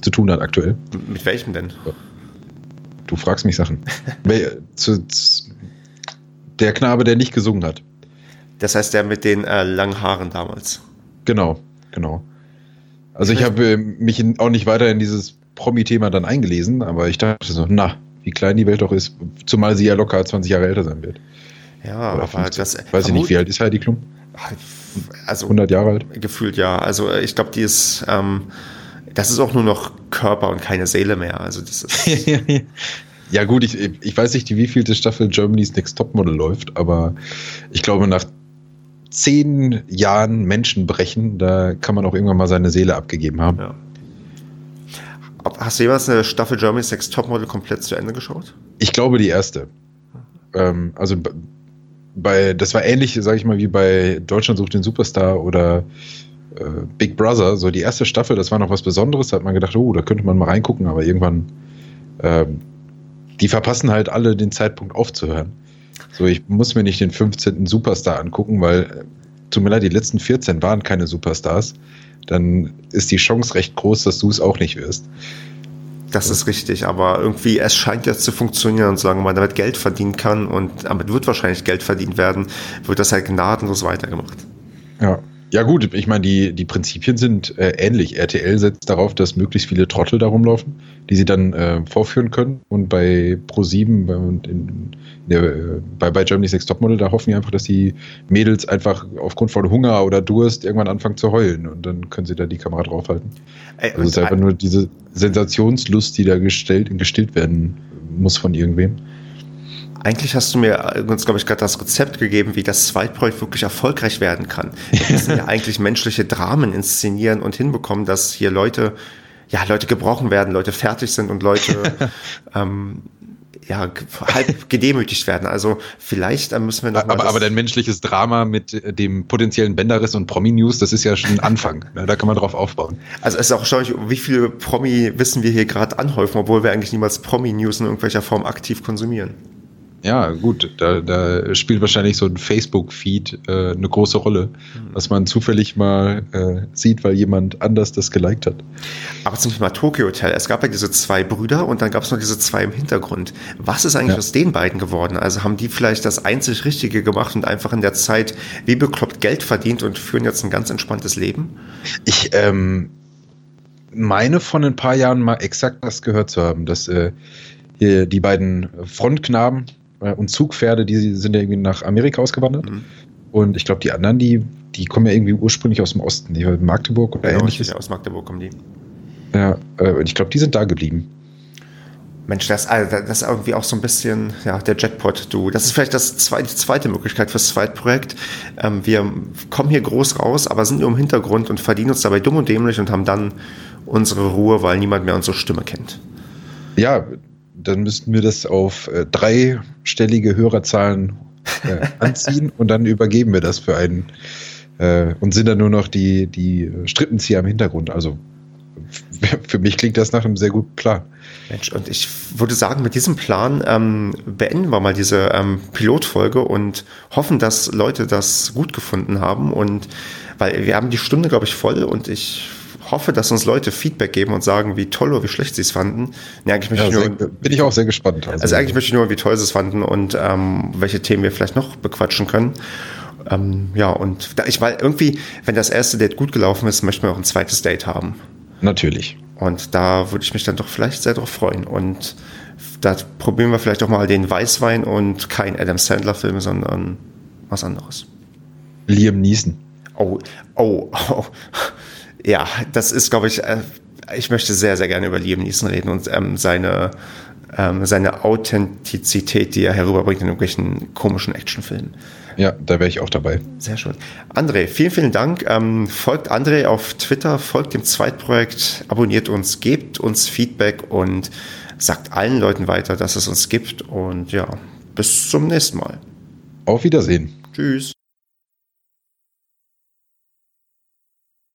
zu tun hat aktuell. Mit welchem denn? Du fragst mich Sachen. [LAUGHS] zu, zu, der Knabe, der nicht gesungen hat. Das heißt, der mit den äh, langen Haaren damals. Genau, genau. Also ich habe äh, mich in, auch nicht weiter in dieses Promi-Thema dann eingelesen, aber ich dachte so, na, wie klein die Welt doch ist, zumal sie ja locker 20 Jahre älter sein wird. Ja, Oder aber 15. das. Weiß ich nicht, wie alt ist Heidi Klum? Also 100 Jahre alt? Gefühlt ja. Also äh, ich glaube, die ist. Ähm, das ist auch nur noch Körper und keine Seele mehr. Also das ist. [LAUGHS] [LAUGHS] ja gut, ich, ich weiß nicht, wie vielte Staffel Germany's Next Topmodel läuft, aber ich glaube, nach zehn Jahren Menschen brechen, da kann man auch irgendwann mal seine Seele abgegeben haben. Ja. Hast du jemals eine Staffel Germany's Next Topmodel komplett zu Ende geschaut? Ich glaube die erste. Ähm, also bei, das war ähnlich, sage ich mal, wie bei Deutschland sucht den Superstar oder äh, Big Brother. So die erste Staffel, das war noch was Besonderes. Da hat man gedacht, oh, da könnte man mal reingucken, aber irgendwann, äh, die verpassen halt alle den Zeitpunkt aufzuhören. So, ich muss mir nicht den 15. Superstar angucken, weil, äh, tut mir leid, die letzten 14 waren keine Superstars. Dann ist die Chance recht groß, dass du es auch nicht wirst. Das ist richtig, aber irgendwie, es scheint jetzt zu funktionieren und solange man damit Geld verdienen kann und damit wird wahrscheinlich Geld verdient werden, wird das halt gnadenlos weitergemacht. Ja. Ja gut, ich meine, die, die Prinzipien sind äh, ähnlich. RTL setzt darauf, dass möglichst viele Trottel darum laufen, die sie dann äh, vorführen können. Und bei Pro7 und in, der, äh, bei, bei Germany's Next Topmodel, da hoffen die einfach, dass die Mädels einfach aufgrund von Hunger oder Durst irgendwann anfangen zu heulen. Und dann können sie da die Kamera draufhalten. Ey, also es ist einfach nur diese Sensationslust, die da gestellt, gestillt werden muss von irgendwem. Eigentlich hast du mir uns, glaube ich, gerade das Rezept gegeben, wie das Zweitprojekt wirklich erfolgreich werden kann. Wir [LAUGHS] müssen ja eigentlich menschliche Dramen inszenieren und hinbekommen, dass hier Leute, ja, Leute gebrochen werden, Leute fertig sind und Leute [LAUGHS] ähm, ja, halb gedemütigt werden. Also vielleicht äh, müssen wir noch aber, aber dein menschliches Drama mit äh, dem potenziellen Bänderriss und Promi-News, das ist ja schon ein Anfang. Da kann man drauf aufbauen. Also es ist auch erstaunlich, wie viele Promi wissen wir hier gerade anhäufen, obwohl wir eigentlich niemals Promi-News in irgendwelcher Form aktiv konsumieren. Ja, gut, da, da spielt wahrscheinlich so ein Facebook-Feed äh, eine große Rolle, mhm. was man zufällig mal äh, sieht, weil jemand anders das geliked hat. Aber zum Thema Tokyo Hotel, es gab ja diese zwei Brüder und dann gab es noch diese zwei im Hintergrund. Was ist eigentlich ja. aus den beiden geworden? Also haben die vielleicht das einzig Richtige gemacht und einfach in der Zeit wie bekloppt Geld verdient und führen jetzt ein ganz entspanntes Leben? Ich ähm, meine von ein paar Jahren mal exakt das gehört zu haben, dass äh, die beiden Frontknaben, und Zugpferde, die sind ja irgendwie nach Amerika ausgewandert. Mhm. Und ich glaube, die anderen, die, die kommen ja irgendwie ursprünglich aus dem Osten, die Magdeburg oder genau, ähnliches. aus Magdeburg kommen die. Ja, äh, ich glaube, die sind da geblieben. Mensch, das, also das ist irgendwie auch so ein bisschen ja, der Jackpot, du. Das ist vielleicht das zweite, die zweite Möglichkeit fürs Zweitprojekt. Ähm, wir kommen hier groß raus, aber sind nur im Hintergrund und verdienen uns dabei dumm und dämlich und haben dann unsere Ruhe, weil niemand mehr unsere Stimme kennt. Ja, dann müssten wir das auf äh, dreistellige Hörerzahlen äh, [LAUGHS] anziehen und dann übergeben wir das für einen äh, und sind dann nur noch die, die Strippenzieher im Hintergrund. Also für mich klingt das nach einem sehr guten Plan. Mensch, und ich würde sagen, mit diesem Plan ähm, beenden wir mal diese ähm, Pilotfolge und hoffen, dass Leute das gut gefunden haben. Und weil wir haben die Stunde, glaube ich, voll und ich hoffe, dass uns Leute Feedback geben und sagen, wie toll oder wie schlecht sie es fanden. Nee, eigentlich möchte ja, ich nur, bin ich auch sehr gespannt. Also, also eigentlich möchte ich nur, wie toll sie es fanden und ähm, welche Themen wir vielleicht noch bequatschen können. Ähm, ja, und da, ich weil irgendwie, wenn das erste Date gut gelaufen ist, möchten wir auch ein zweites Date haben. Natürlich. Und da würde ich mich dann doch vielleicht sehr drauf freuen. Und da probieren wir vielleicht auch mal den Weißwein und kein Adam Sandler-Film, sondern was anderes. Liam Neeson. Oh, oh, [LAUGHS] oh ja, das ist, glaube ich, äh, ich möchte sehr, sehr gerne über Liam Neeson reden und ähm, seine, ähm, seine Authentizität, die er herüberbringt in irgendwelchen komischen Actionfilmen. Ja, da wäre ich auch dabei. Sehr schön. André, vielen, vielen Dank. Ähm, folgt André auf Twitter, folgt dem Zweitprojekt, abonniert uns, gebt uns Feedback und sagt allen Leuten weiter, dass es uns gibt. Und ja, bis zum nächsten Mal. Auf Wiedersehen. Tschüss.